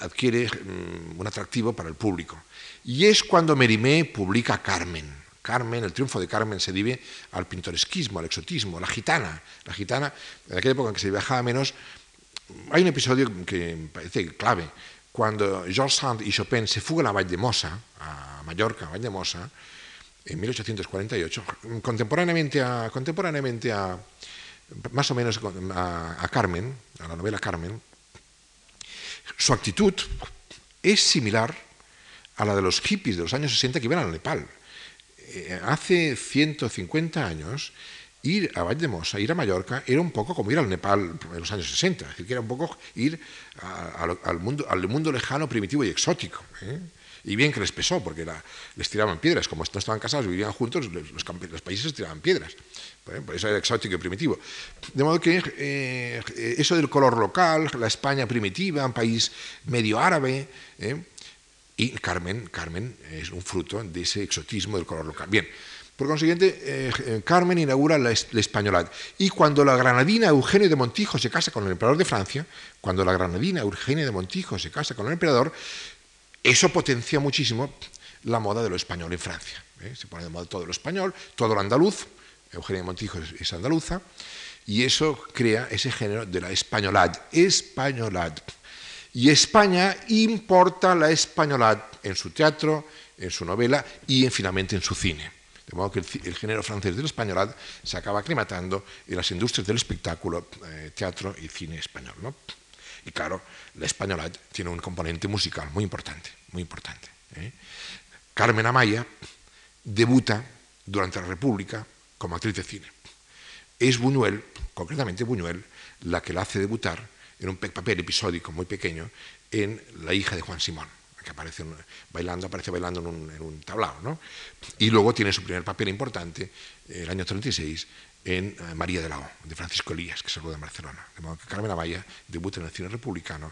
adquiere mm, un atractivo para el público. Y es cuando Merimé publica Carmen, Carmen, el triunfo de Carmen se debe al pintoresquismo, al exotismo, la gitana. La gitana, en aquella época en que se viajaba menos, hay un episodio que me parece clave. Cuando Georges Sand y Chopin se fugan a Valldemosa, a Mallorca, a Valldemosa, en 1848, contemporáneamente a, contemporáneamente a más o menos a, a Carmen, a la novela Carmen, su actitud es similar a la de los hippies de los años 60 que iban al Nepal. Eh, hace 150 años, ir a Valldemosa, ir a Mallorca, era un poco como ir al Nepal en los años 60, es decir, era un poco ir al, mundo, al mundo lejano, primitivo y exótico. ¿eh? Y bien que les pesó, porque les tiraban piedras, como no estaban casados, vivían juntos, los, países tiraban piedras. Por eso era exótico y primitivo. De modo que eh, eso del color local, la España primitiva, un país medio árabe, y Carmen, Carmen es un fruto de ese exotismo del color local. Bien, por consiguiente, eh, eh, Carmen inaugura la, españolad. Y cuando la granadina Eugenio de Montijo se casa con el emperador de Francia, cuando la granadina Eugenio de Montijo se casa con el emperador, eso potencia muchísimo la moda de lo español en Francia. ¿eh? Se pone de moda todo lo español, todo lo andaluz, Eugenio de Montijo es, es andaluza, y eso crea ese género de la españolad, españolad. Y España importa la españolad en su teatro, en su novela y finalmente en su cine. De modo que el, género francés de la españolad se acaba aclimatando en las industrias del espectáculo, eh, teatro y cine español. Y claro, la españolad tiene un componente musical muy importante, muy importante. ¿eh? Carmen Amaya debuta durante la República como actriz de cine. Es Buñuel, concretamente Buñuel, la que la hace debutar en un papel episódico muy pequeño en La hija de Juan Simón, que aparece bailando, aparece bailando en un, tablao. ¿no? Y luego tiene su primer papel importante, el año 36, en eh, María de la O, de Francisco Elías, que se rodó en Barcelona. De modo que Carmen Amaya debuta en el cine republicano.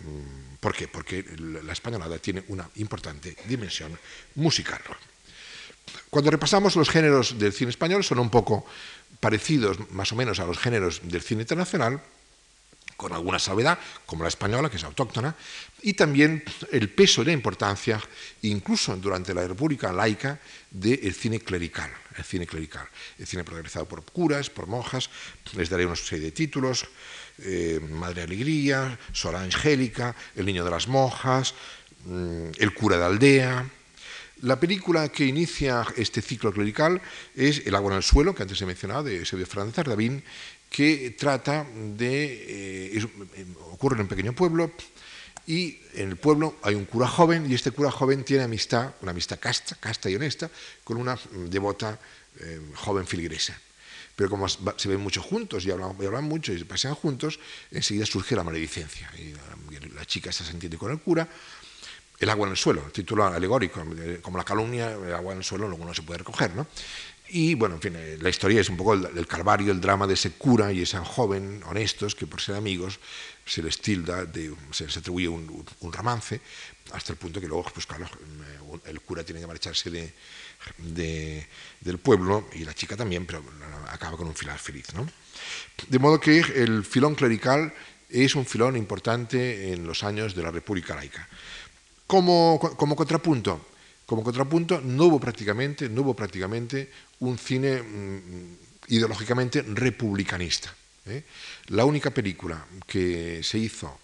Mm, ¿Por qué? Porque la españolada tiene una importante dimensión musical. Cuando repasamos los géneros del cine español, son un poco parecidos más o menos a los géneros del cine internacional, con alguna salvedad, como la española, que es autóctona, y también el peso y la importancia, incluso durante la República laica, del cine clerical, el cine clerical, el cine protagonizado por curas, por monjas, les daré una serie de títulos, eh, Madre Alegría, Sola Angélica, El Niño de las Monjas, mm, El cura de aldea, la película que inicia este ciclo clerical es El agua en el suelo, que antes he mencionado, de Eusebio Fernández Ardabín, que trata de... Eh, ocurre en un pequeño pueblo y en el pueblo hay un cura joven y este cura joven tiene amistad, una amistad casta, casta y honesta, con una devota eh, joven filigresa. Pero como se ven mucho juntos y hablan, mucho y se pasean juntos, enseguida surge la maledicencia. Y la, chica se entiende con el cura, el agua en el suelo, título alegórico, como la calumnia, el agua en el suelo luego no se puede recoger, ¿no? Y bueno, en fin, eh, la historia es un poco el, calvario, el drama de ese cura y ese joven honestos que por ser amigos se les tilda, se les atribuye un, romance, hasta el punto que luego, pues claro, el cura tiene que marcharse de, del pueblo y la chica también, pero acaba con un final feliz. ¿no? De modo que el filón clerical es un filón importante en los años de la República Laica. Como, como contrapunto, como contrapunto, no hubo prácticamente, no hubo prácticamente un cine mm, ideológicamente republicanista. ¿eh? La única película que se hizo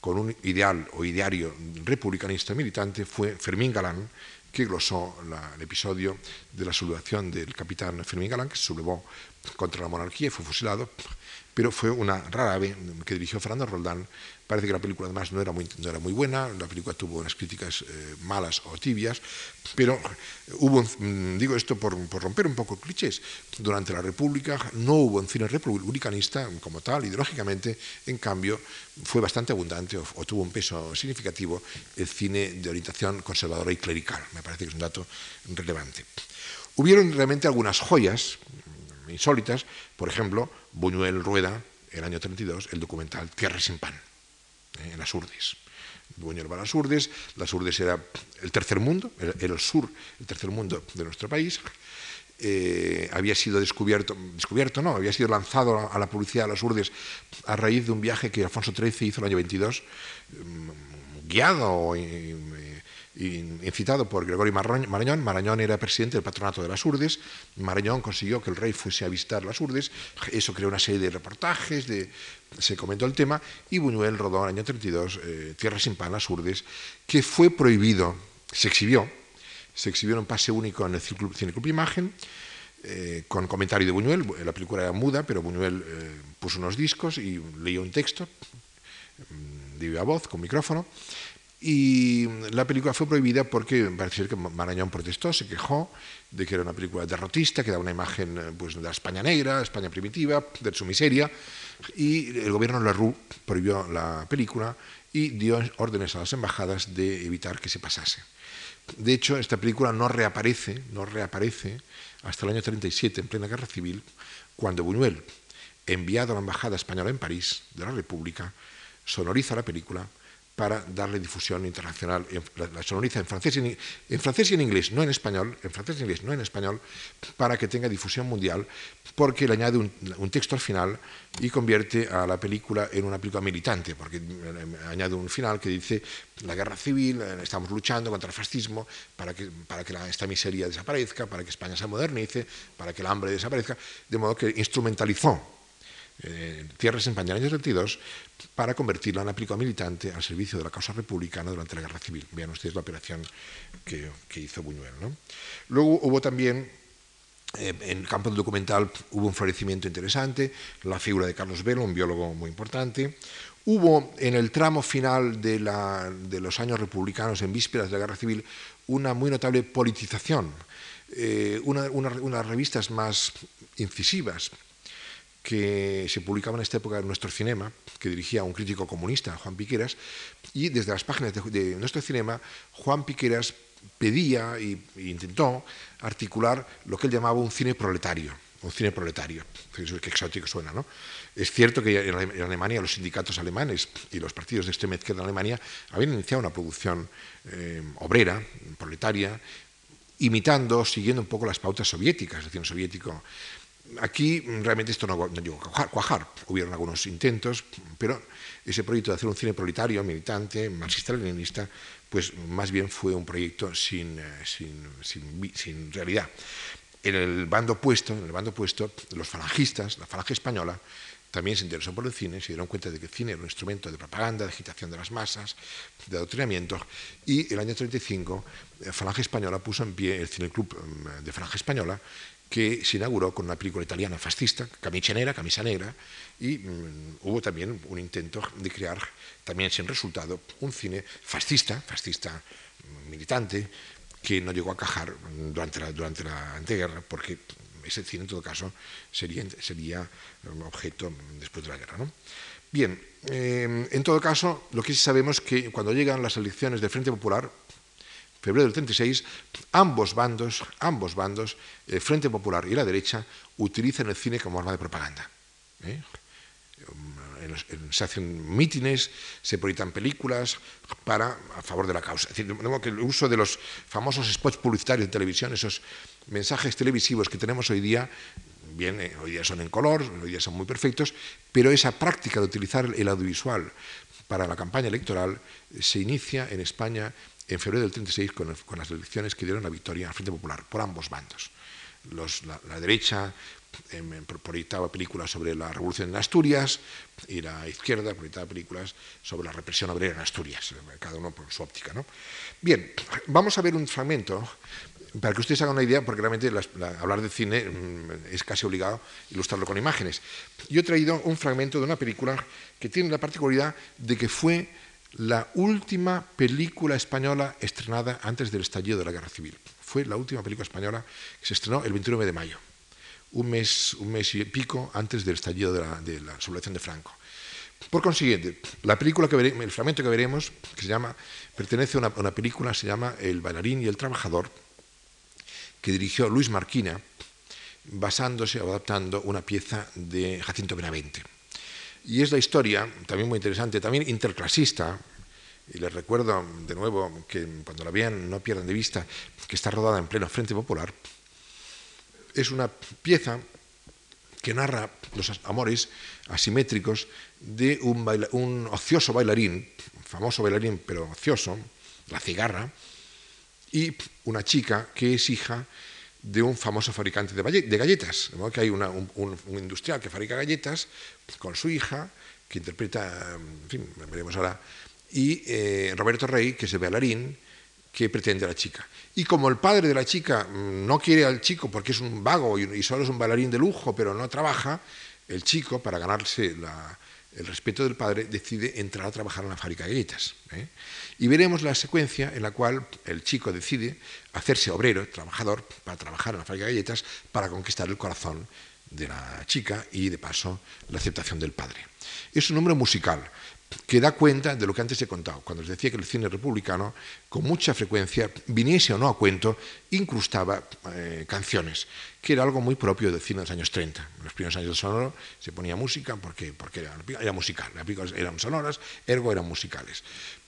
con un ideal o ideario republicanista militante fue Fermín Galán, que glosó el episodio de la sublevación del capitán Fermín Galán, que se sublevó contra la monarquía y fue fusilado, pero fue una rara ave que dirigió Fernando Roldán Parece que la película además no era muy, no era muy buena, la película tuvo unas críticas eh, malas o tibias, pero hubo, mm, digo esto por, por, romper un poco clichés, durante la República no hubo un cine republicanista como tal, ideológicamente, en cambio fue bastante abundante o, o tuvo un peso significativo el cine de orientación conservadora y clerical, me parece que es un dato relevante. Hubieron realmente algunas joyas mm, insólitas, por ejemplo, Buñuel rueda, el año 32, el documental Tierra sin pan eh, en las Urdes. Buñuel va a las Urdes, las Urdes era el tercer mundo, era el sur, el tercer mundo de nuestro país. Eh, había sido descubierto, descubierto no, había sido lanzado a la publicidad de las Urdes a raíz de un viaje que Alfonso XIII hizo el año 22, mm, guiado incitado por Gregorio Marañón. Marañón era presidente del patronato de las Urdes. Marañón consiguió que el rey fuese a visitar las Urdes. Eso creó una serie de reportajes, de, se comentó el tema y Buñuel rodó en el año 32 eh, Tierra sin pan, las Urdes, que fue prohibido, se exhibió, se exhibió en pase único en el Cineclub Imagen, eh, con comentario de Buñuel, la película era muda, pero Buñuel eh, puso unos discos y leyó un texto mm, de viva voz, con micrófono, y la película fue prohibida porque parece ser que Marañón protestó, se quejó de que era una película derrotista, que daba una imagen pues, de España negra, España primitiva, de su miseria, y el gobierno Leroux prohibió la película y dio órdenes a las embajadas de evitar que se pasase. De hecho, esta película no reaparece, no reaparece hasta el año 37, en plena guerra civil, cuando Buñuel, enviado a la embajada española en París de la República, sonoriza la película para darle difusión internacional. La, sonoriza en francés, y en, francés y en inglés, no en español, en francés y en inglés, no en español, para que tenga difusión mundial, porque le añade un, texto al final y convierte a la película en una película militante, porque añade un final que dice la guerra civil, eh, estamos luchando contra el fascismo para que, para que esta miseria desaparezca, para que España se modernice, para que el hambre desaparezca, de modo que instrumentalizó eh, Tierras en España en el año 32 para convertirla en película militante al servicio de la causa republicana durante la Guerra Civil. Vean ustedes la operación que, hizo Buñuel. ¿no? Luego hubo también, eh, en el campo del documental, hubo un florecimiento interesante, la figura de Carlos Velo, un biólogo muy importante. Hubo en el tramo final de los años republicanos, en vísperas de la Guerra Civil, una muy notable politización. Eh, una, una, unas revistas más incisivas, que se publicaba en esta época en Nuestro Cinema, que dirigía un crítico comunista, Juan Piqueras, y desde las páginas de, Nuestro Cinema, Juan Piqueras pedía e intentó articular lo que él llamaba un cine proletario, un cine proletario, que exótico suena, ¿no? Es cierto que en Alemania los sindicatos alemanes y los partidos de extrema izquierda en Alemania habían iniciado una producción eh, obrera, proletaria, imitando, siguiendo un poco las pautas soviéticas, el cine soviético Aquí realmente esto no, llegó a cuajar, hubieron algunos intentos, pero ese proyecto de hacer un cine proletario, militante, marxista-leninista, pues más bien fue un proyecto sin, eh, sin, realidad. En el bando opuesto, en el bando opuesto, los falangistas, la falange española, también se interesó por el cine, se dieron cuenta de que el cine era un instrumento de propaganda, de agitación de las masas, de adoctrinamiento, y el año 35 la Falange Española puso en pie el Cine Club mm, de Falange Española, que se inauguró con una película italiana fascista, Camichenera, Camisa Negra, y mm, hubo también un intento de crear, también sin resultado, un cine fascista, fascista mm, militante, que no llegó a cajar durante la, durante la anteguerra, porque ese cine en todo caso sería, sería objeto después de la guerra. ¿no? Bien, eh, en todo caso, lo que sí sabemos es que cuando llegan las elecciones del Frente Popular, febrero del 36, ambos bandos, ambos bandos, el Frente Popular y la derecha, utilizan el cine como arma de propaganda. ¿eh? se hacen mítines, se proyectan películas para, a favor de la causa. Es decir, que el uso de los famosos spots publicitarios de televisión, esos mensajes televisivos que tenemos hoy día, bien, eh, hoy día son en color, hoy día son muy perfectos, pero esa práctica de utilizar el audiovisual para la campaña electoral se inicia en España en febrero del 36 con, las elecciones que dieron la victoria al Frente Popular, por ambos bandos. La, derecha em, proyectaba películas sobre la revolución en Asturias y la izquierda proyectaba películas sobre la represión obrera en Asturias, cada uno por su óptica. ¿no? Bien, vamos a ver un fragmento para que ustedes hagan una idea, porque realmente hablar de cine mm, es casi obligado ilustrarlo con imágenes. Yo he traído un fragmento de una película que tiene la particularidad de que fue la última película española estrenada antes del estallido de la Guerra Civil. Fue la última película española que se estrenó el 29 de mayo, un mes, un mes y pico antes del estallido de la, de sublevación de Franco. Por consiguiente, la película que el fragmento que veremos, que se llama, pertenece a una, una película, se llama El bailarín y el trabajador, que dirigió Luis Marquina, basándose o adaptando una pieza de Jacinto Benavente. Y es la historia, también muy interesante, también interclasista, y les recuerdo de nuevo que cuando la vean no pierdan de vista que está rodada en pleno Frente Popular. Es una pieza que narra los amores asimétricos de un, un ocioso bailarín, famoso bailarín pero ocioso, la cigarra, y una chica que es hija de un famoso fabricante de galletas. que hay un, industrial que fabrica galletas con su hija, que interpreta, en fin, veremos ahora, y eh, Roberto Rey, que es el bailarín, que pretende a la chica. Y como el padre de la chica mm, no quiere al chico porque es un vago y, solo es un bailarín de lujo, pero no trabaja, el chico, para ganarse el respeto del padre, decide entrar a trabajar en la fábrica de galletas. ¿eh? Y veremos la secuencia en la cual el chico decide hacerse obrero, trabajador, para trabajar en la fábrica de galletas, para conquistar el corazón de la chica y, de paso, la aceptación del padre. Es un número musical que da cuenta de lo que antes he contado, cuando les decía que el cine republicano, con mucha frecuencia, viniese o no a cuento, incrustaba eh, canciones, que era algo muy propio del cine de los años 30. En los primeros años del sonoro se ponía música porque, porque era, era musical, las películas eran sonoras, ergo eran musicales.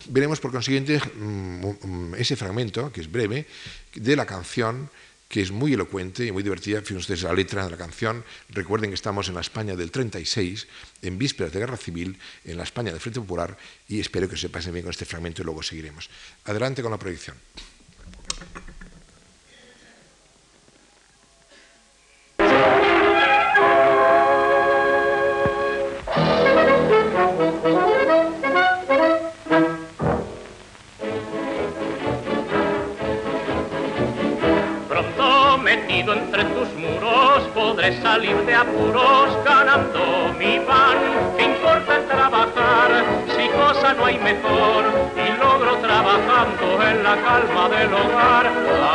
Veremos, por consiguiente, mm, mm, ese fragmento, que es breve, de la canción que es muy elocuente y muy divertida. Fíjense ustedes la letra de la canción. Recuerden que estamos en la España del 36, en vísperas de guerra civil, en la España del Frente Popular, y espero que se pasen bien con este fragmento y luego seguiremos. Adelante con la proyección. Salir de apuros ganando mi pan. ¿Qué importa trabajar si cosa no hay mejor? Y logro trabajando en la calma del hogar.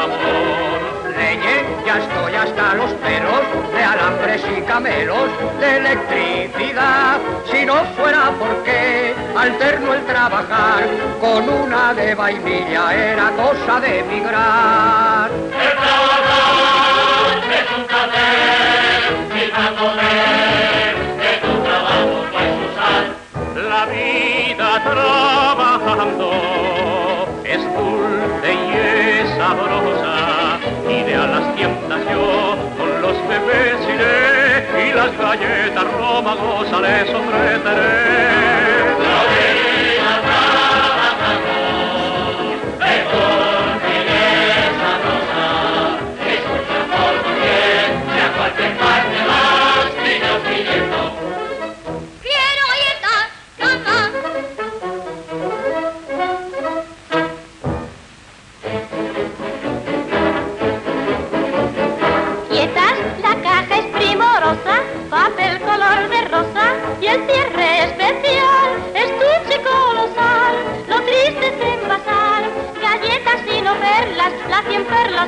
Amor. Leñe, ya estoy hasta los pelos de alambres y camelos, de electricidad. Si no fuera porque alterno el trabajar con una de vainilla era cosa de emigrar. De tu trabajo pues La vida trabajando es dulce y es sabrosa. Y a las tiendas yo con los bebés iré y las galletas romagosas les ofreceré.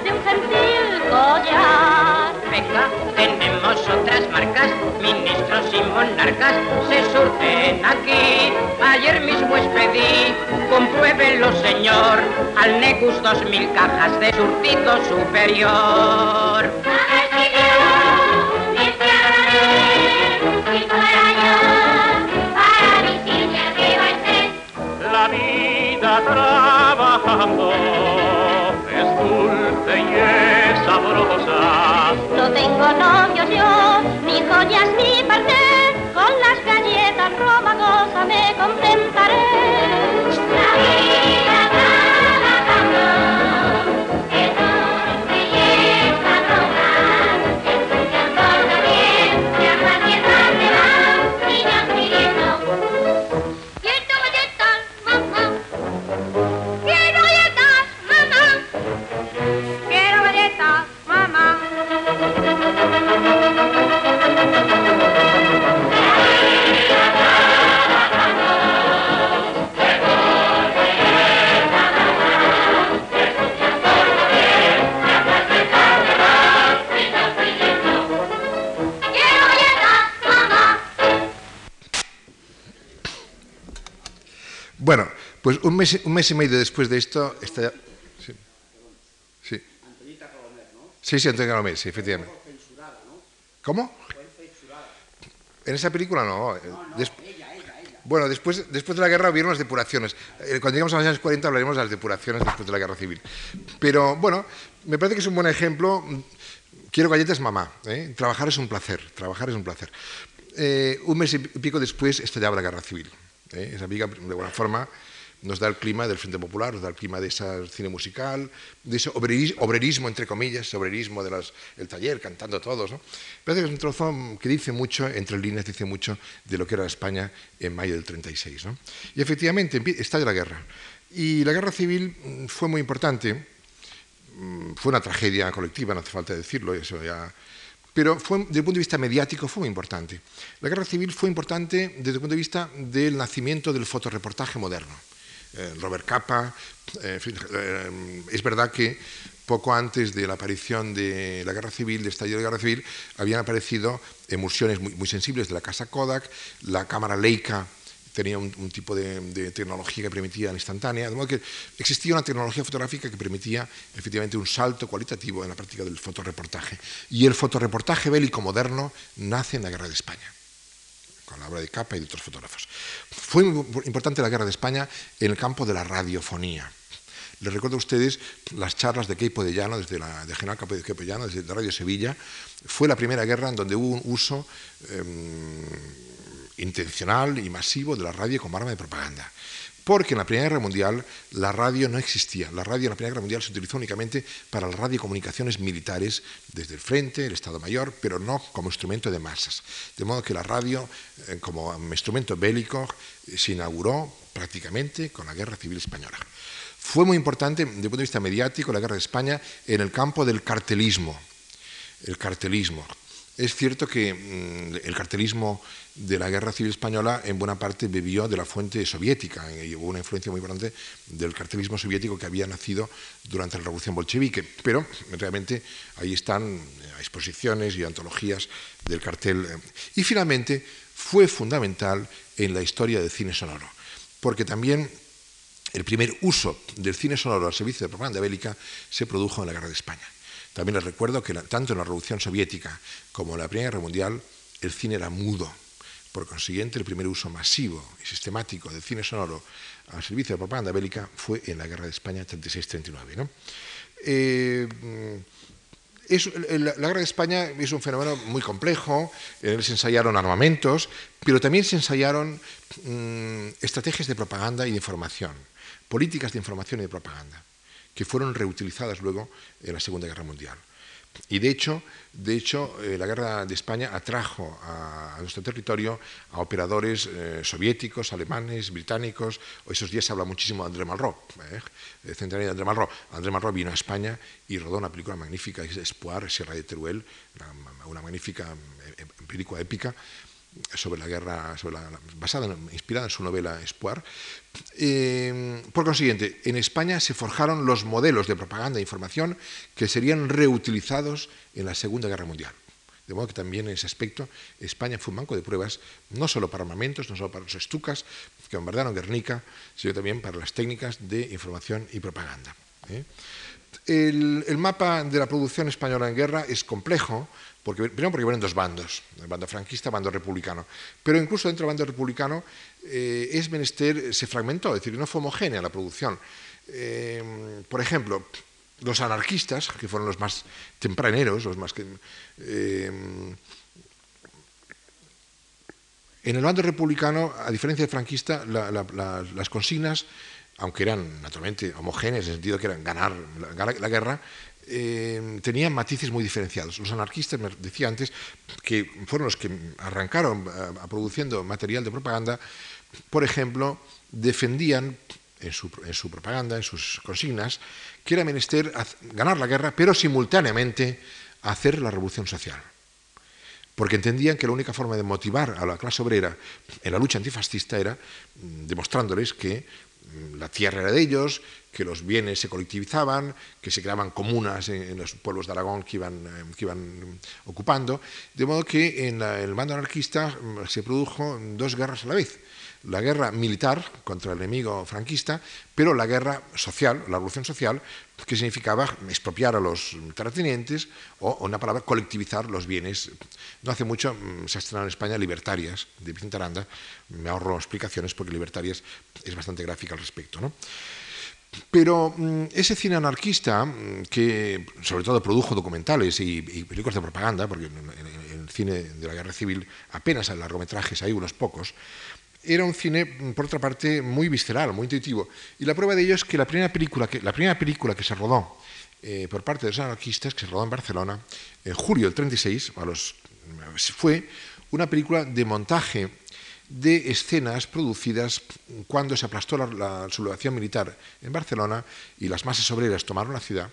De un gentil collar. Venga, tenemos otras marcas, ministros y monarcas se surten aquí. Ayer mismo expedí, compruébelo señor, al Negus dos mil cajas de surtido superior. La vida trabajando no tengo novios yo, ni joyas ni parte, un mes, un mes y medio después de esto, está... Sí. Sí. Sí, sí, Antonio sí, efectivamente. ¿Cómo? En esa película no. Des- Bueno, después, después de la guerra hubieron las depuraciones. Eh, Cuando lleguemos a los años 40 hablaremos de las depuraciones después de la guerra civil. Pero bueno, me parece que es un buen ejemplo. Quiero galletas, mamá. ¿eh? Trabajar es un placer. Trabajar es un placer. Eh, un mes y pico después estallaba la guerra civil. ¿eh? Esa pica, de alguna forma, nos da el clima del Frente Popular, nos da el clima de ese cine musical, de ese obreris- obrerismo, entre comillas, obrerismo del el taller, cantando todos. ¿no? Parece que es un trozo que dice mucho, entre líneas, dice mucho de lo que era España en mayo del 36. ¿no? Y efectivamente, estalla la guerra. Y la guerra civil mm, fue muy importante, mm, fue una tragedia colectiva, no hace falta decirlo, eso ya. Pero fue, desde el punto de vista mediático fue muy importante. La guerra civil fue importante desde el punto de vista del nacimiento del fotoreportaje moderno. Eh, Robert Capa, eh, eh, es verdad que poco antes de la aparición de la guerra civil, de estallido de la guerra civil, habían aparecido emulsiones muy, sensibles de la casa Kodak, la cámara Leica tenía un, tipo de, de tecnología que permitía la instantánea, de modo que existía una tecnología fotográfica que permitía efectivamente un salto cualitativo en la práctica del fotoreportaje. Y el fotoreportaje bélico moderno nace en la Guerra de España, con la obra de Capa y de otros fotógrafos. Fue importante la Guerra de España en el campo de la radiofonía. Les recuerdo a ustedes las charlas de Queipo de Llano, desde la, de General Capo de Queipo de Llano, desde Radio Sevilla. Fue la primera guerra en donde hubo un uso eh, intencional y masivo de la radio como arma de propaganda. Porque en la Primera Guerra Mundial la radio no existía. La radio en la Primera Guerra Mundial se utilizó únicamente para las radiocomunicaciones militares desde el frente, el Estado Mayor, pero no como instrumento de masas. De modo que la radio, eh, como instrumento bélico, eh, se inauguró prácticamente con la Guerra Civil Española. Fue muy importante, desde el punto de vista mediático, la Guerra de España en el campo del cartelismo. El cartelismo. Es cierto que mm, el cartelismo de la Guerra Civil Española en buena parte bebió de la fuente soviética hubo una influencia muy importante del cartelismo soviético que había nacido durante la Revolución Bolchevique, pero realmente ahí están exposiciones y antologías del cartel. Y finalmente fue fundamental en la historia del cine sonoro, porque también el primer uso del cine sonoro al servicio de propaganda bélica se produjo en la Guerra de España. También les recuerdo que tanto en la Revolución Soviética como en la Primera Guerra Mundial el cine era mudo. Por consiguiente, el primer uso masivo y sistemático del cine sonoro al servicio de propaganda bélica fue en la Guerra de España 36-39. ¿no? Eh, la, la Guerra de España es un fenómeno muy complejo, en él se ensayaron armamentos, pero también se ensayaron mmm, estrategias de propaganda y de información, políticas de información y de propaganda que fueron reutilizadas luego en la Segunda Guerra Mundial. Y de hecho, de hecho eh, la Guerra de España atrajo a, nuestro territorio a operadores eh, soviéticos, alemanes, británicos. Esos días se habla muchísimo de André Malraux, ¿eh? centenario de André Malraux. André Malraux vino a España y rodó una película magnífica, Espoir, Sierra de Teruel, una, una magnífica película épica sobre la guerra, basada, inspirada en su novela Espoir. Eh, por consiguiente, en España se forjaron los modelos de propaganda e información que serían reutilizados en la Segunda Guerra Mundial. De modo que también en ese aspecto España fue un banco de pruebas, no solo para armamentos, no solo para los estucas que bombardearon Guernica, sino también para las técnicas de información y propaganda. ¿eh? El, mapa de la producción española en guerra es complejo, primero porque vienen dos bandos, el bando franquista, el bando republicano. Pero incluso dentro del bando republicano eh, es menester, se fragmentó, es decir, no fue homogénea la producción. Eh, por ejemplo, los anarquistas, que fueron los más tempraneros, los más que... Eh, en el bando republicano, a diferencia del franquista, la, la, la, las consignas, aunque eran naturalmente homogéneas, en el sentido que eran ganar la guerra, eh, tenían matices muy diferenciados. Los anarquistas, me decía antes, que fueron los que arrancaron a, a produciendo material de propaganda, por ejemplo, defendían en su, en su, propaganda, en sus consignas, que era menester ganar la guerra, pero simultáneamente hacer la revolución social. Porque entendían que la única forma de motivar a la clase obrera en la lucha antifascista era demostrándoles que la tierra era de ellos, que los bienes se colectivizaban, que se creaban comunas en, los pueblos de Aragón que iban, eh, que iban ocupando, de modo que en, el bando anarquista se produjo dos guerras a la vez. La guerra militar contra el enemigo franquista, pero la guerra social, la revolución social, que significaba expropiar a los terratenientes o, una palabra, colectivizar los bienes. No hace mucho mm, se estrenado en España Libertarias, de Vicente Aranda. Me ahorro explicaciones porque Libertarias es bastante gráfica al respecto. ¿no? Pero mm, ese cine anarquista, mm, que sobre todo produjo documentales y, películas de propaganda, porque en, el cine de la guerra civil apenas hay largometrajes, hay unos pocos, era un cine, por otra parte, muy visceral, muy intuitivo. Y la prueba de ello es que la primera película que, la primera película que se rodó eh, por parte de los anarquistas, que se rodó en Barcelona, en julio del 36, a los, fue una película de montaje de escenas producidas cuando se aplastó la, sublevación militar en Barcelona y las masas obreras tomaron la ciudad.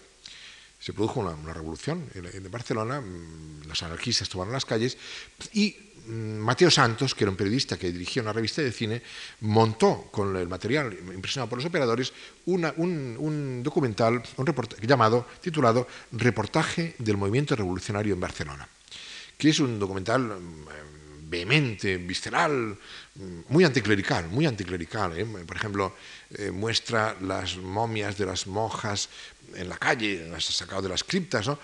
Se produjo una, revolución en, Barcelona, mm, los anarquistas tomaron las calles y Mateo Santos, que era un periodista que dirigía una revista de cine, montó con el material impresionado por los operadores un, documental llamado, titulado Reportaje del movimiento revolucionario en Barcelona, que es un documental mm, vehemente, visceral, muy anticlerical, muy anticlerical. ¿eh? Por ejemplo, eh, muestra las momias de las monjas en la calle, las ha sacado de las criptas. ¿no?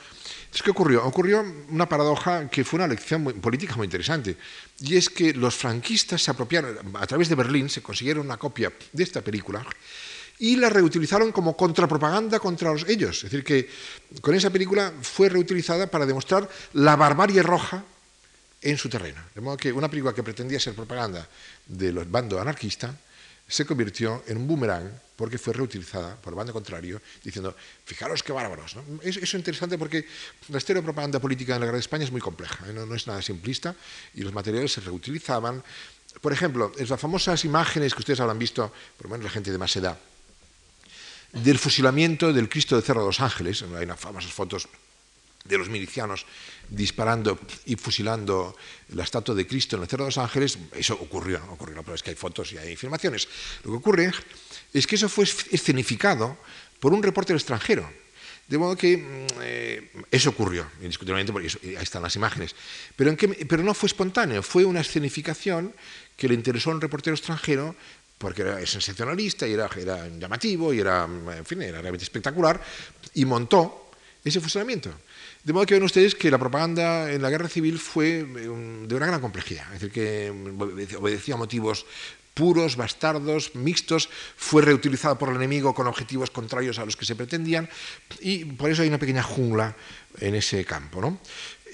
¿Qué ocurrió? Ocurrió una paradoja que fue una lección política muy interesante, y es que los franquistas se apropiaron, a través de Berlín, se consiguieron una copia de esta película, y la reutilizaron como contrapropaganda contra ellos. Es decir, que con esa película fue reutilizada para demostrar la barbarie roja en su terreno. De modo que una película que pretendía ser propaganda del bando anarquista se convirtió en un boomerang porque fue reutilizada por el bando contrario, diciendo, fijaros qué bárbaros. Eso es interesante porque la historia de propaganda política en la de España es muy compleja, ¿eh? no, es nada simplista, y los materiales se reutilizaban. Por ejemplo, en las famosas imágenes que ustedes habrán visto, por lo menos la gente de más edad, del fusilamiento del Cristo de Cerro de los Ángeles, hay unas famosas fotos de los milicianos disparando y fusilando la estatua de Cristo en el Cerro de los Ángeles, eso ocurrió, ocurrió, pero es que hay fotos y hay afirmaciones. Lo que ocurre es que eso fue escenificado por un reportero extranjero. De modo que mm, eh, eso ocurrió, indiscutiblemente, porque ahí están las imágenes. Pero, pero no fue espontáneo, fue una escenificación que le interesó a un reportero extranjero porque era sensacionalista y era, era llamativo y era, en fin, era realmente espectacular, y montó ese fusilamiento. De modo que ven ustedes que la propaganda en la guerra civil fue eh, de una gran complejidad, es decir, que obedecía a motivos puros, bastardos, mixtos, fue reutilizada por el enemigo con objetivos contrarios a los que se pretendían y por eso hay una pequeña jungla en ese campo. ¿no?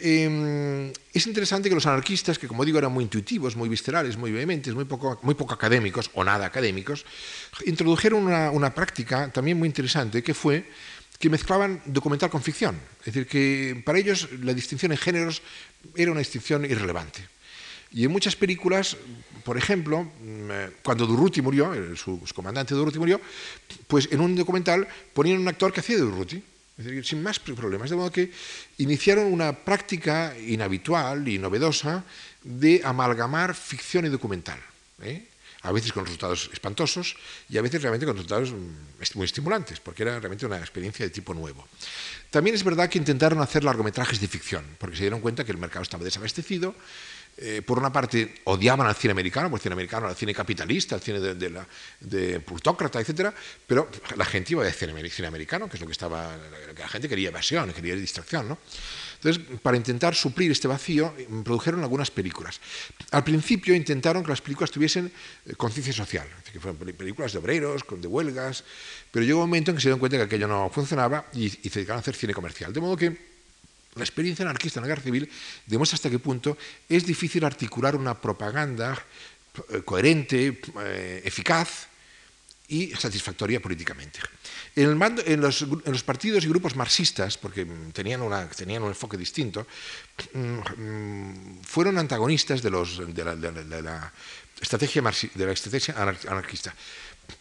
Em, es interesante que los anarquistas, que como digo eran muy intuitivos, muy viscerales, muy vehementes, muy poco, muy poco académicos o nada académicos, introdujeron una práctica también muy interesante que fue que mezclaban documental con ficción. Es decir, que para ellos la distinción en géneros era una distinción irrelevante. Y en muchas películas, por ejemplo, mm, eh, cuando Durruti murió, su, comandante Durruti murió, pues en un documental ponían un actor que hacía de Durruti, es decir, sin más problemas. De modo que iniciaron una práctica inhabitual y novedosa de amalgamar ficción y documental. ¿eh? A veces con resultados espantosos y a veces realmente con resultados mm, muy estimulantes, porque era realmente una experiencia de tipo nuevo. También es verdad que intentaron hacer largometrajes de ficción, porque se dieron cuenta que el mercado estaba desabastecido. Eh, por una parte, odiaban al cine americano, el cine americano el cine capitalista, el cine de, de, la, plutócrata, etc. Pero la gente iba a cine, cine americano, que es lo que estaba. que la gente quería evasión, quería distracción. ¿no? Entonces, para intentar suplir este vacío, produjeron algunas películas. Al principio intentaron que las películas tuviesen eh, conciencia social, que fueran películas de obreros, de huelgas, pero llegó un momento en que se dieron cuenta que aquello no funcionaba y, se dedicaron a hacer cine comercial. De modo que la experiencia anarquista en la guerra civil demuestra hasta qué punto es difícil articular una propaganda eh, coherente, eh, eficaz y satisfactoria políticamente. En, los, partidos y grupos marxistas, porque tenían, un enfoque distinto, mm, fueron antagonistas de, la, estrategia de la estrategia anarquista.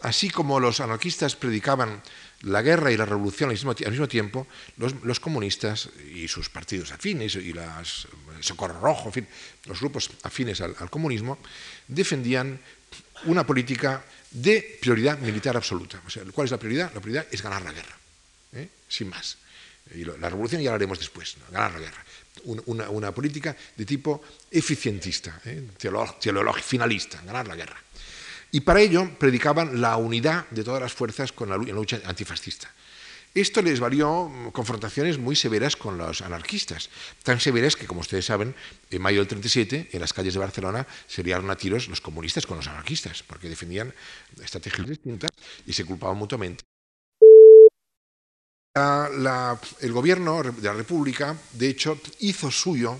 Así como los anarquistas predicaban la guerra y la revolución al mismo, tiempo, los, comunistas y sus partidos afines y las Socorro Rojo, los grupos afines al comunismo, defendían una política de prioridad militar absoluta. ¿Cuál es la prioridad? La prioridad es ganar la guerra, ¿eh? sin más. Y la revolución ya la haremos después, ganar la guerra. Una, política de tipo eficientista, ¿eh? finalista, ganar la guerra. Y para ello predicaban la unidad de todas las fuerzas con la lucha antifascista. Esto les valió confrontaciones muy severas con los anarquistas, tan severas que, como ustedes saben, en mayo del 37, en las calles de Barcelona, se liaron a tiros los comunistas con los anarquistas, porque defendían estrategias distintas y se culpaban mutuamente. el gobierno de la República, de hecho, hizo suyo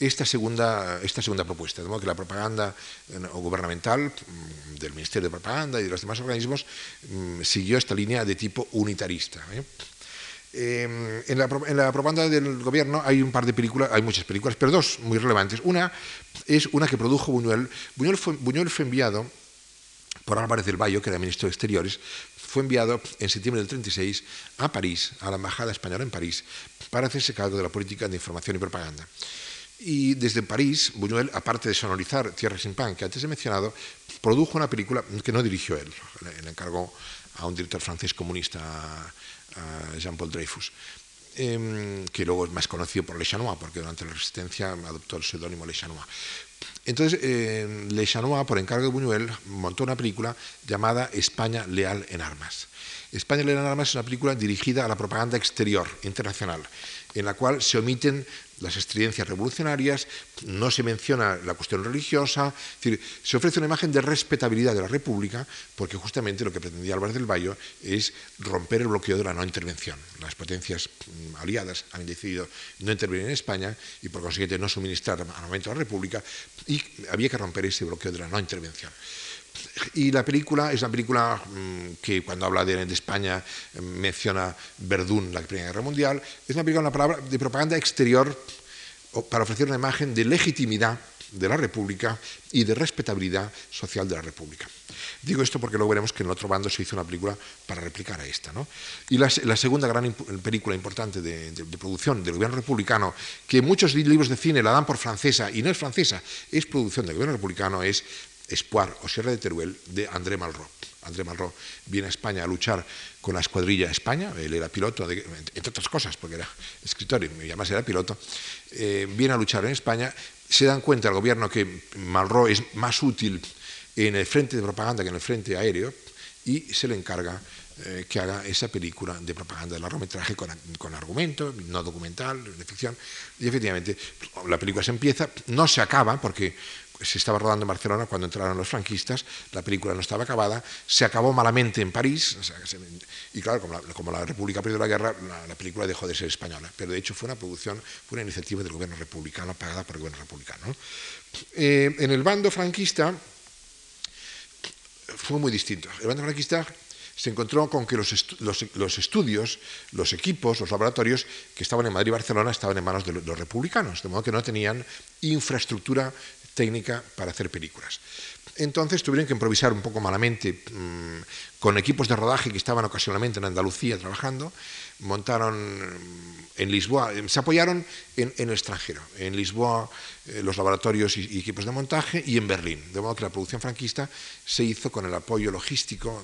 esta segunda, esta segunda propuesta, de modo que la propaganda eh, gubernamental mm, del Ministerio de Propaganda y de los demás organismos mm, siguió esta línea de tipo unitarista. ¿eh? Em, en, la, propaganda del gobierno hay un par de películas, hay muchas películas, pero dos muy relevantes. Una es una que produjo Buñuel. Buñuel fue, Buñuel fue enviado por Álvarez del Valle, que era ministro de Exteriores, fue enviado en septiembre del 36 a París, a la Embajada Española en París, para hacerse cargo de la política de información y propaganda. Y desde París, Buñuel, aparte de sonorizar Tierra sin pan, que antes he mencionado, produjo una película que no dirigió él, le encargó a un director francés comunista, a Jean-Paul Dreyfus, eh, que luego es más conocido por Le Chanois, porque durante la Resistencia adoptó el seudónimo Le Chanois. Entonces, eh, Le Chanois, por encargo de Buñuel, montó una película llamada España leal en armas. España leal en armas es una película dirigida a la propaganda exterior, internacional, en la cual se omiten las estridencias revolucionarias, no se menciona la cuestión religiosa, es decir, se ofrece una imagen de respetabilidad de la República, porque justamente lo que pretendía Álvarez del Valle es romper el bloqueo de la no intervención. Las potencias mm, aliadas han decidido no intervenir en España y por consiguiente no suministrar armamento a la República y había que romper ese bloqueo de la no intervención. Y la película es una película mm, que cuando habla de, España mm, menciona Verdún, la Primera Guerra Mundial. Es una película, una palabra de propaganda exterior para ofrecer una imagen de legitimidad de la República y de respetabilidad social de la República. Digo esto porque luego veremos que en el otro bando se hizo una película para replicar a esta. Y la, segunda gran película importante de, de, producción del gobierno republicano, que muchos libros de cine la dan por francesa y no es francesa, es producción del gobierno republicano, es Espoir o Sierra de Teruel de André Malraux. André Malraux viene a España a luchar con la escuadrilla España, él era piloto, entre otras cosas, porque era escritor y además era piloto, eh, viene a luchar en España, se dan cuenta el gobierno que Malraux es más útil en el frente de propaganda que en el frente aéreo y se le encarga eh, que haga esa película de propaganda de largometraje con, con argumento, no documental, de ficción. Y efectivamente, la película se empieza, no se acaba porque se estaba rodando en Barcelona cuando entraron los franquistas, la película no estaba acabada, se acabó malamente en París, y claro, como la, República perdió la guerra, la, película dejó de ser española, pero de hecho fue una producción, fue una iniciativa del gobierno republicano, pagada por el gobierno republicano. Eh, en el bando franquista fue muy distinto. El bando franquista se encontró con que los, estudios, los equipos, los laboratorios que estaban en Madrid y Barcelona estaban en manos de los republicanos, de modo que no tenían infraestructura técnica para hacer películas. Entonces tuvieron que improvisar un poco malamente mm, con equipos de rodaje que estaban ocasionalmente en Andalucía trabajando, montaron mm, en Lisboa, eh, se apoyaron en, el extranjero, en Lisboa eh, los laboratorios y, equipos de montaje y en Berlín, de modo que la producción franquista se hizo con el apoyo logístico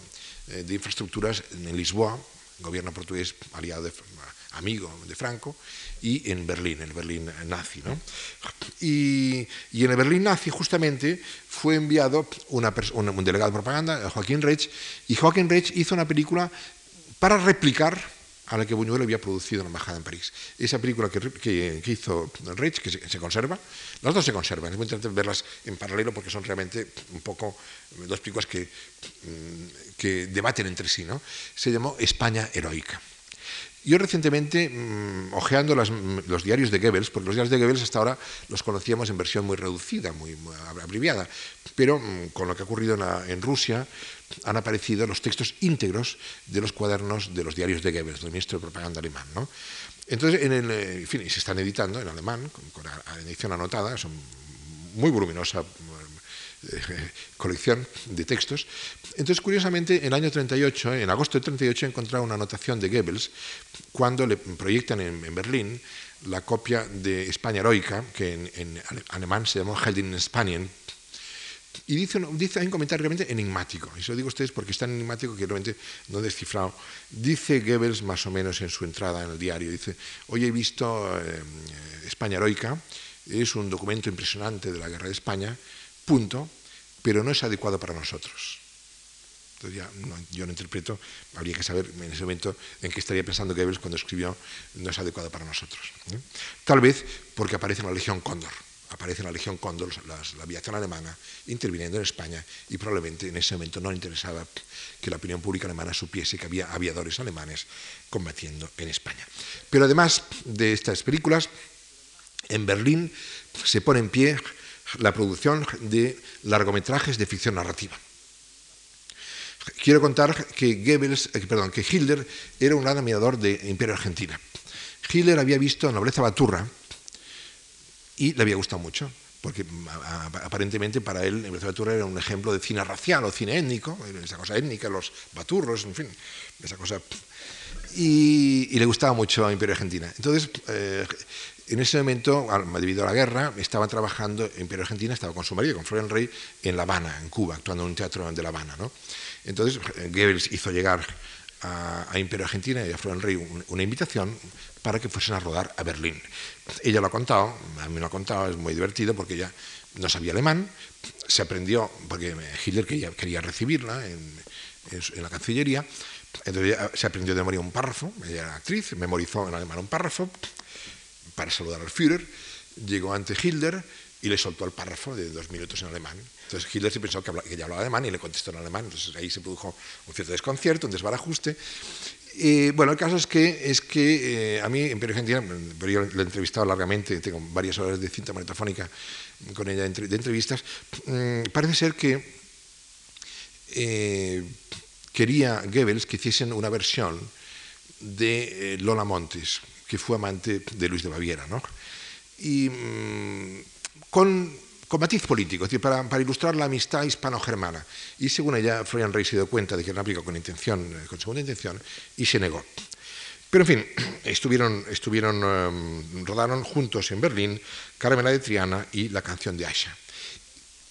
eh, de infraestructuras en Lisboa, gobierno portugués aliado de, amigo de Franco, y en Berlín, en el Berlín nazi. ¿no? Y, en el Berlín nazi justamente fue enviado una un, delegado de propaganda, Joaquín Reich, y Joaquín Reich hizo una película para replicar a la que Buñuel había producido en la embajada en París. Esa película que, que, hizo Reich, que se, conserva, las dos se conservan, es muy interesante verlas en paralelo porque son realmente un poco dos películas que, mm, que debaten entre sí. ¿no? Se llamó España heroica. Yo recientemente, mm, ojeando mm, los diarios de Goebbels, porque los diarios de Goebbels hasta ahora los conocíamos en versión muy reducida, muy, abreviada, pero mm, con lo que ha ocurrido en, Rusia han aparecido los textos íntegros de los cuadernos de los diarios de Goebbels, del ministro de propaganda alemán. Entonces, en, el, en fin, se están editando en alemán, con, con edición anotada, son muy voluminosa colección de textos. Entonces, curiosamente, en el año 38, en agosto del 38, he encontrado una anotación de Goebbels cuando le proyectan en, Berlín la copia de España heroica, que en, alemán se llamó Helden in Spanien, y dice, dice, hay un comentario realmente enigmático, y se lo digo a ustedes porque es tan enigmático que realmente no he descifrado. Dice Goebbels más o menos en su entrada en el diario, dice, hoy he visto eh, España heroica, es un documento impresionante de la guerra de España, punto, pero no es adecuado para nosotros. Entonces ya yo no interpreto, habría que saber en ese momento en qué estaría pensando Goebbels cuando escribió no es adecuado para nosotros. ¿eh? Tal vez porque aparece en la Legión Cóndor, aparece en la Legión Cóndor la, aviación alemana interviniendo en España y probablemente en ese momento no interesaba que la opinión pública alemana supiese que había aviadores alemanes combatiendo en España. Pero además de estas películas, en Berlín se pone en pie la producción de largometrajes de ficción narrativa. Quiero contar que Goebbels, eh, perdón, que Hitler era un gran admirador de Imperio Argentina. Hitler había visto Nobleza Baturra y le había gustado mucho, porque aparentemente para él Nobleza Baturra era un ejemplo de cine racial o cine étnico, esa cosa étnica, los baturros, en fin, esa cosa. Y, le gustaba mucho Imperio Argentina. Entonces, eh, en ese momento, debido a la guerra, estaba trabajando en Imperio Argentina, estaba con su marido, con Florian Rey, en La Habana, en Cuba, actuando en un teatro de La Habana. ¿no? Entonces, Goebbels hizo llegar a, Imperio Argentina y a Florian Rey una invitación para que fuesen a rodar a Berlín. Ella lo ha contado, a mí lo ha contado, es muy divertido porque ella no sabía alemán, se aprendió, porque Hitler quería, recibirla en, la Cancillería, entonces se aprendió de memoria un párrafo, ella era actriz, memorizó en alemán un párrafo para saludar al Führer, llegó ante Hitler y le soltó el párrafo de dos minutos en alemán. Entonces Hitler se pensó que, hablaba, ya hablaba alemán y le contestó en alemán. Entonces ahí se produjo un cierto desconcierto, un desbarajuste. Bueno, el caso es que, eh, a mí, en Imperio Argentina, yo lo he entrevistado largamente, tengo varias horas de cinta magnetofónica con ella de entrevistas, mm, parece ser que eh, quería Goebbels que hiciesen una versión de eh, Lola Montes, que fue amante de Luis de Baviera, ¿no? Y mm, con, matiz político, es decir, para, ilustrar la amistad hispano-germana. Y según ella, Florian Rey se dio cuenta de que era una con intención, eh, con segunda intención, y se negó. Pero en fin, estuvieron, estuvieron um, rodaron juntos en Berlín Carmela de Triana y La canción de Asha.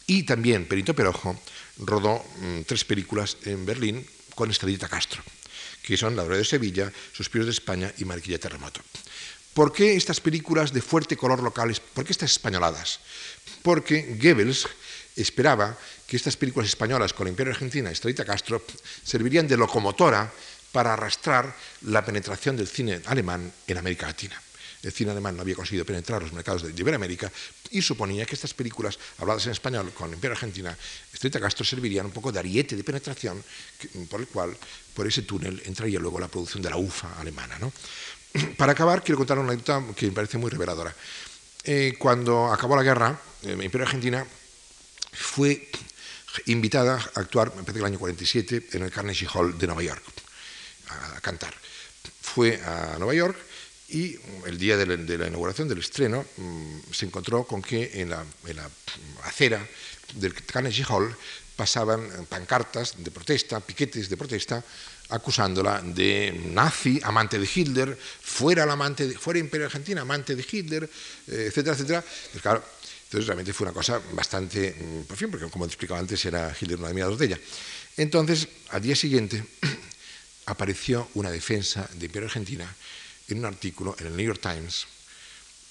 Y también Perito Perojo rodó um, tres películas en Berlín con Estadita Castro, que son La Hora de Sevilla, Suspiros de España y Mariquilla Terremoto. ¿Por qué estas películas de fuerte color local, por qué estas españoladas? Porque Goebbels esperaba que estas películas españolas con el Imperio Argentina y Estrellita Castro servirían de locomotora para arrastrar la penetración del cine alemán en América Latina. El cine alemán no había conseguido penetrar los mercados de Iberoamérica y suponía que estas películas habladas en español con el Imperio Argentina, Estrellita Castro servirían un poco de ariete de penetración por el cual, por ese túnel, entraría luego la producción de la UFA alemana. ¿no? Para acabar, quiero contar una anécdota que me parece muy reveladora. Eh, cuando acabó la guerra, el eh, Imperio Argentina fue invitada a actuar, me parece que el año 47, en el Carnegie Hall de Nueva York, a, cantar. Fue a Nueva York y el día de la, inauguración del estreno mm, se encontró con que en la, en la acera del Carnegie Hall pasaban pancartas de protesta, piquetes de protesta, acusándola de nazi, amante de Hitler, fuera, el amante fuera Imperio Argentina, amante de Hitler, eh, etcétera, etcétera. Pues claro, entonces realmente fue una cosa bastante, mm, por fin, porque como te explicaba antes, era Hitler de admirador de ella. Entonces, al día siguiente, apareció una defensa de Imperio Argentina en un artículo en el New York Times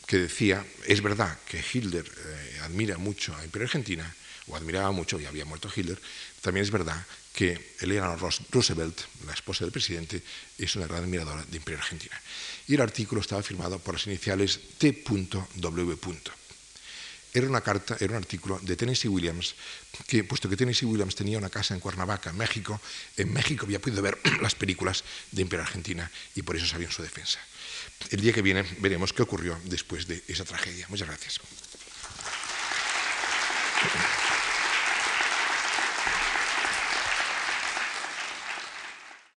que decía, es verdad que Hitler eh, admira mucho a Imperio Argentina, o admiraba mucho, y había muerto Hitler, también es verdad que Eleanor Roosevelt, la esposa del presidente, es una gran admiradora de Imperio Argentina. Y el artículo estaba firmado por las iniciales T.W. Era una carta, era un artículo de Tennessee Williams, que puesto que Tennessee Williams tenía una casa en Cuernavaca, en México, en México había podido ver las películas de Imperio Argentina y por eso sabía en su defensa. El día que viene veremos qué ocurrió después de esa tragedia. Muchas gracias.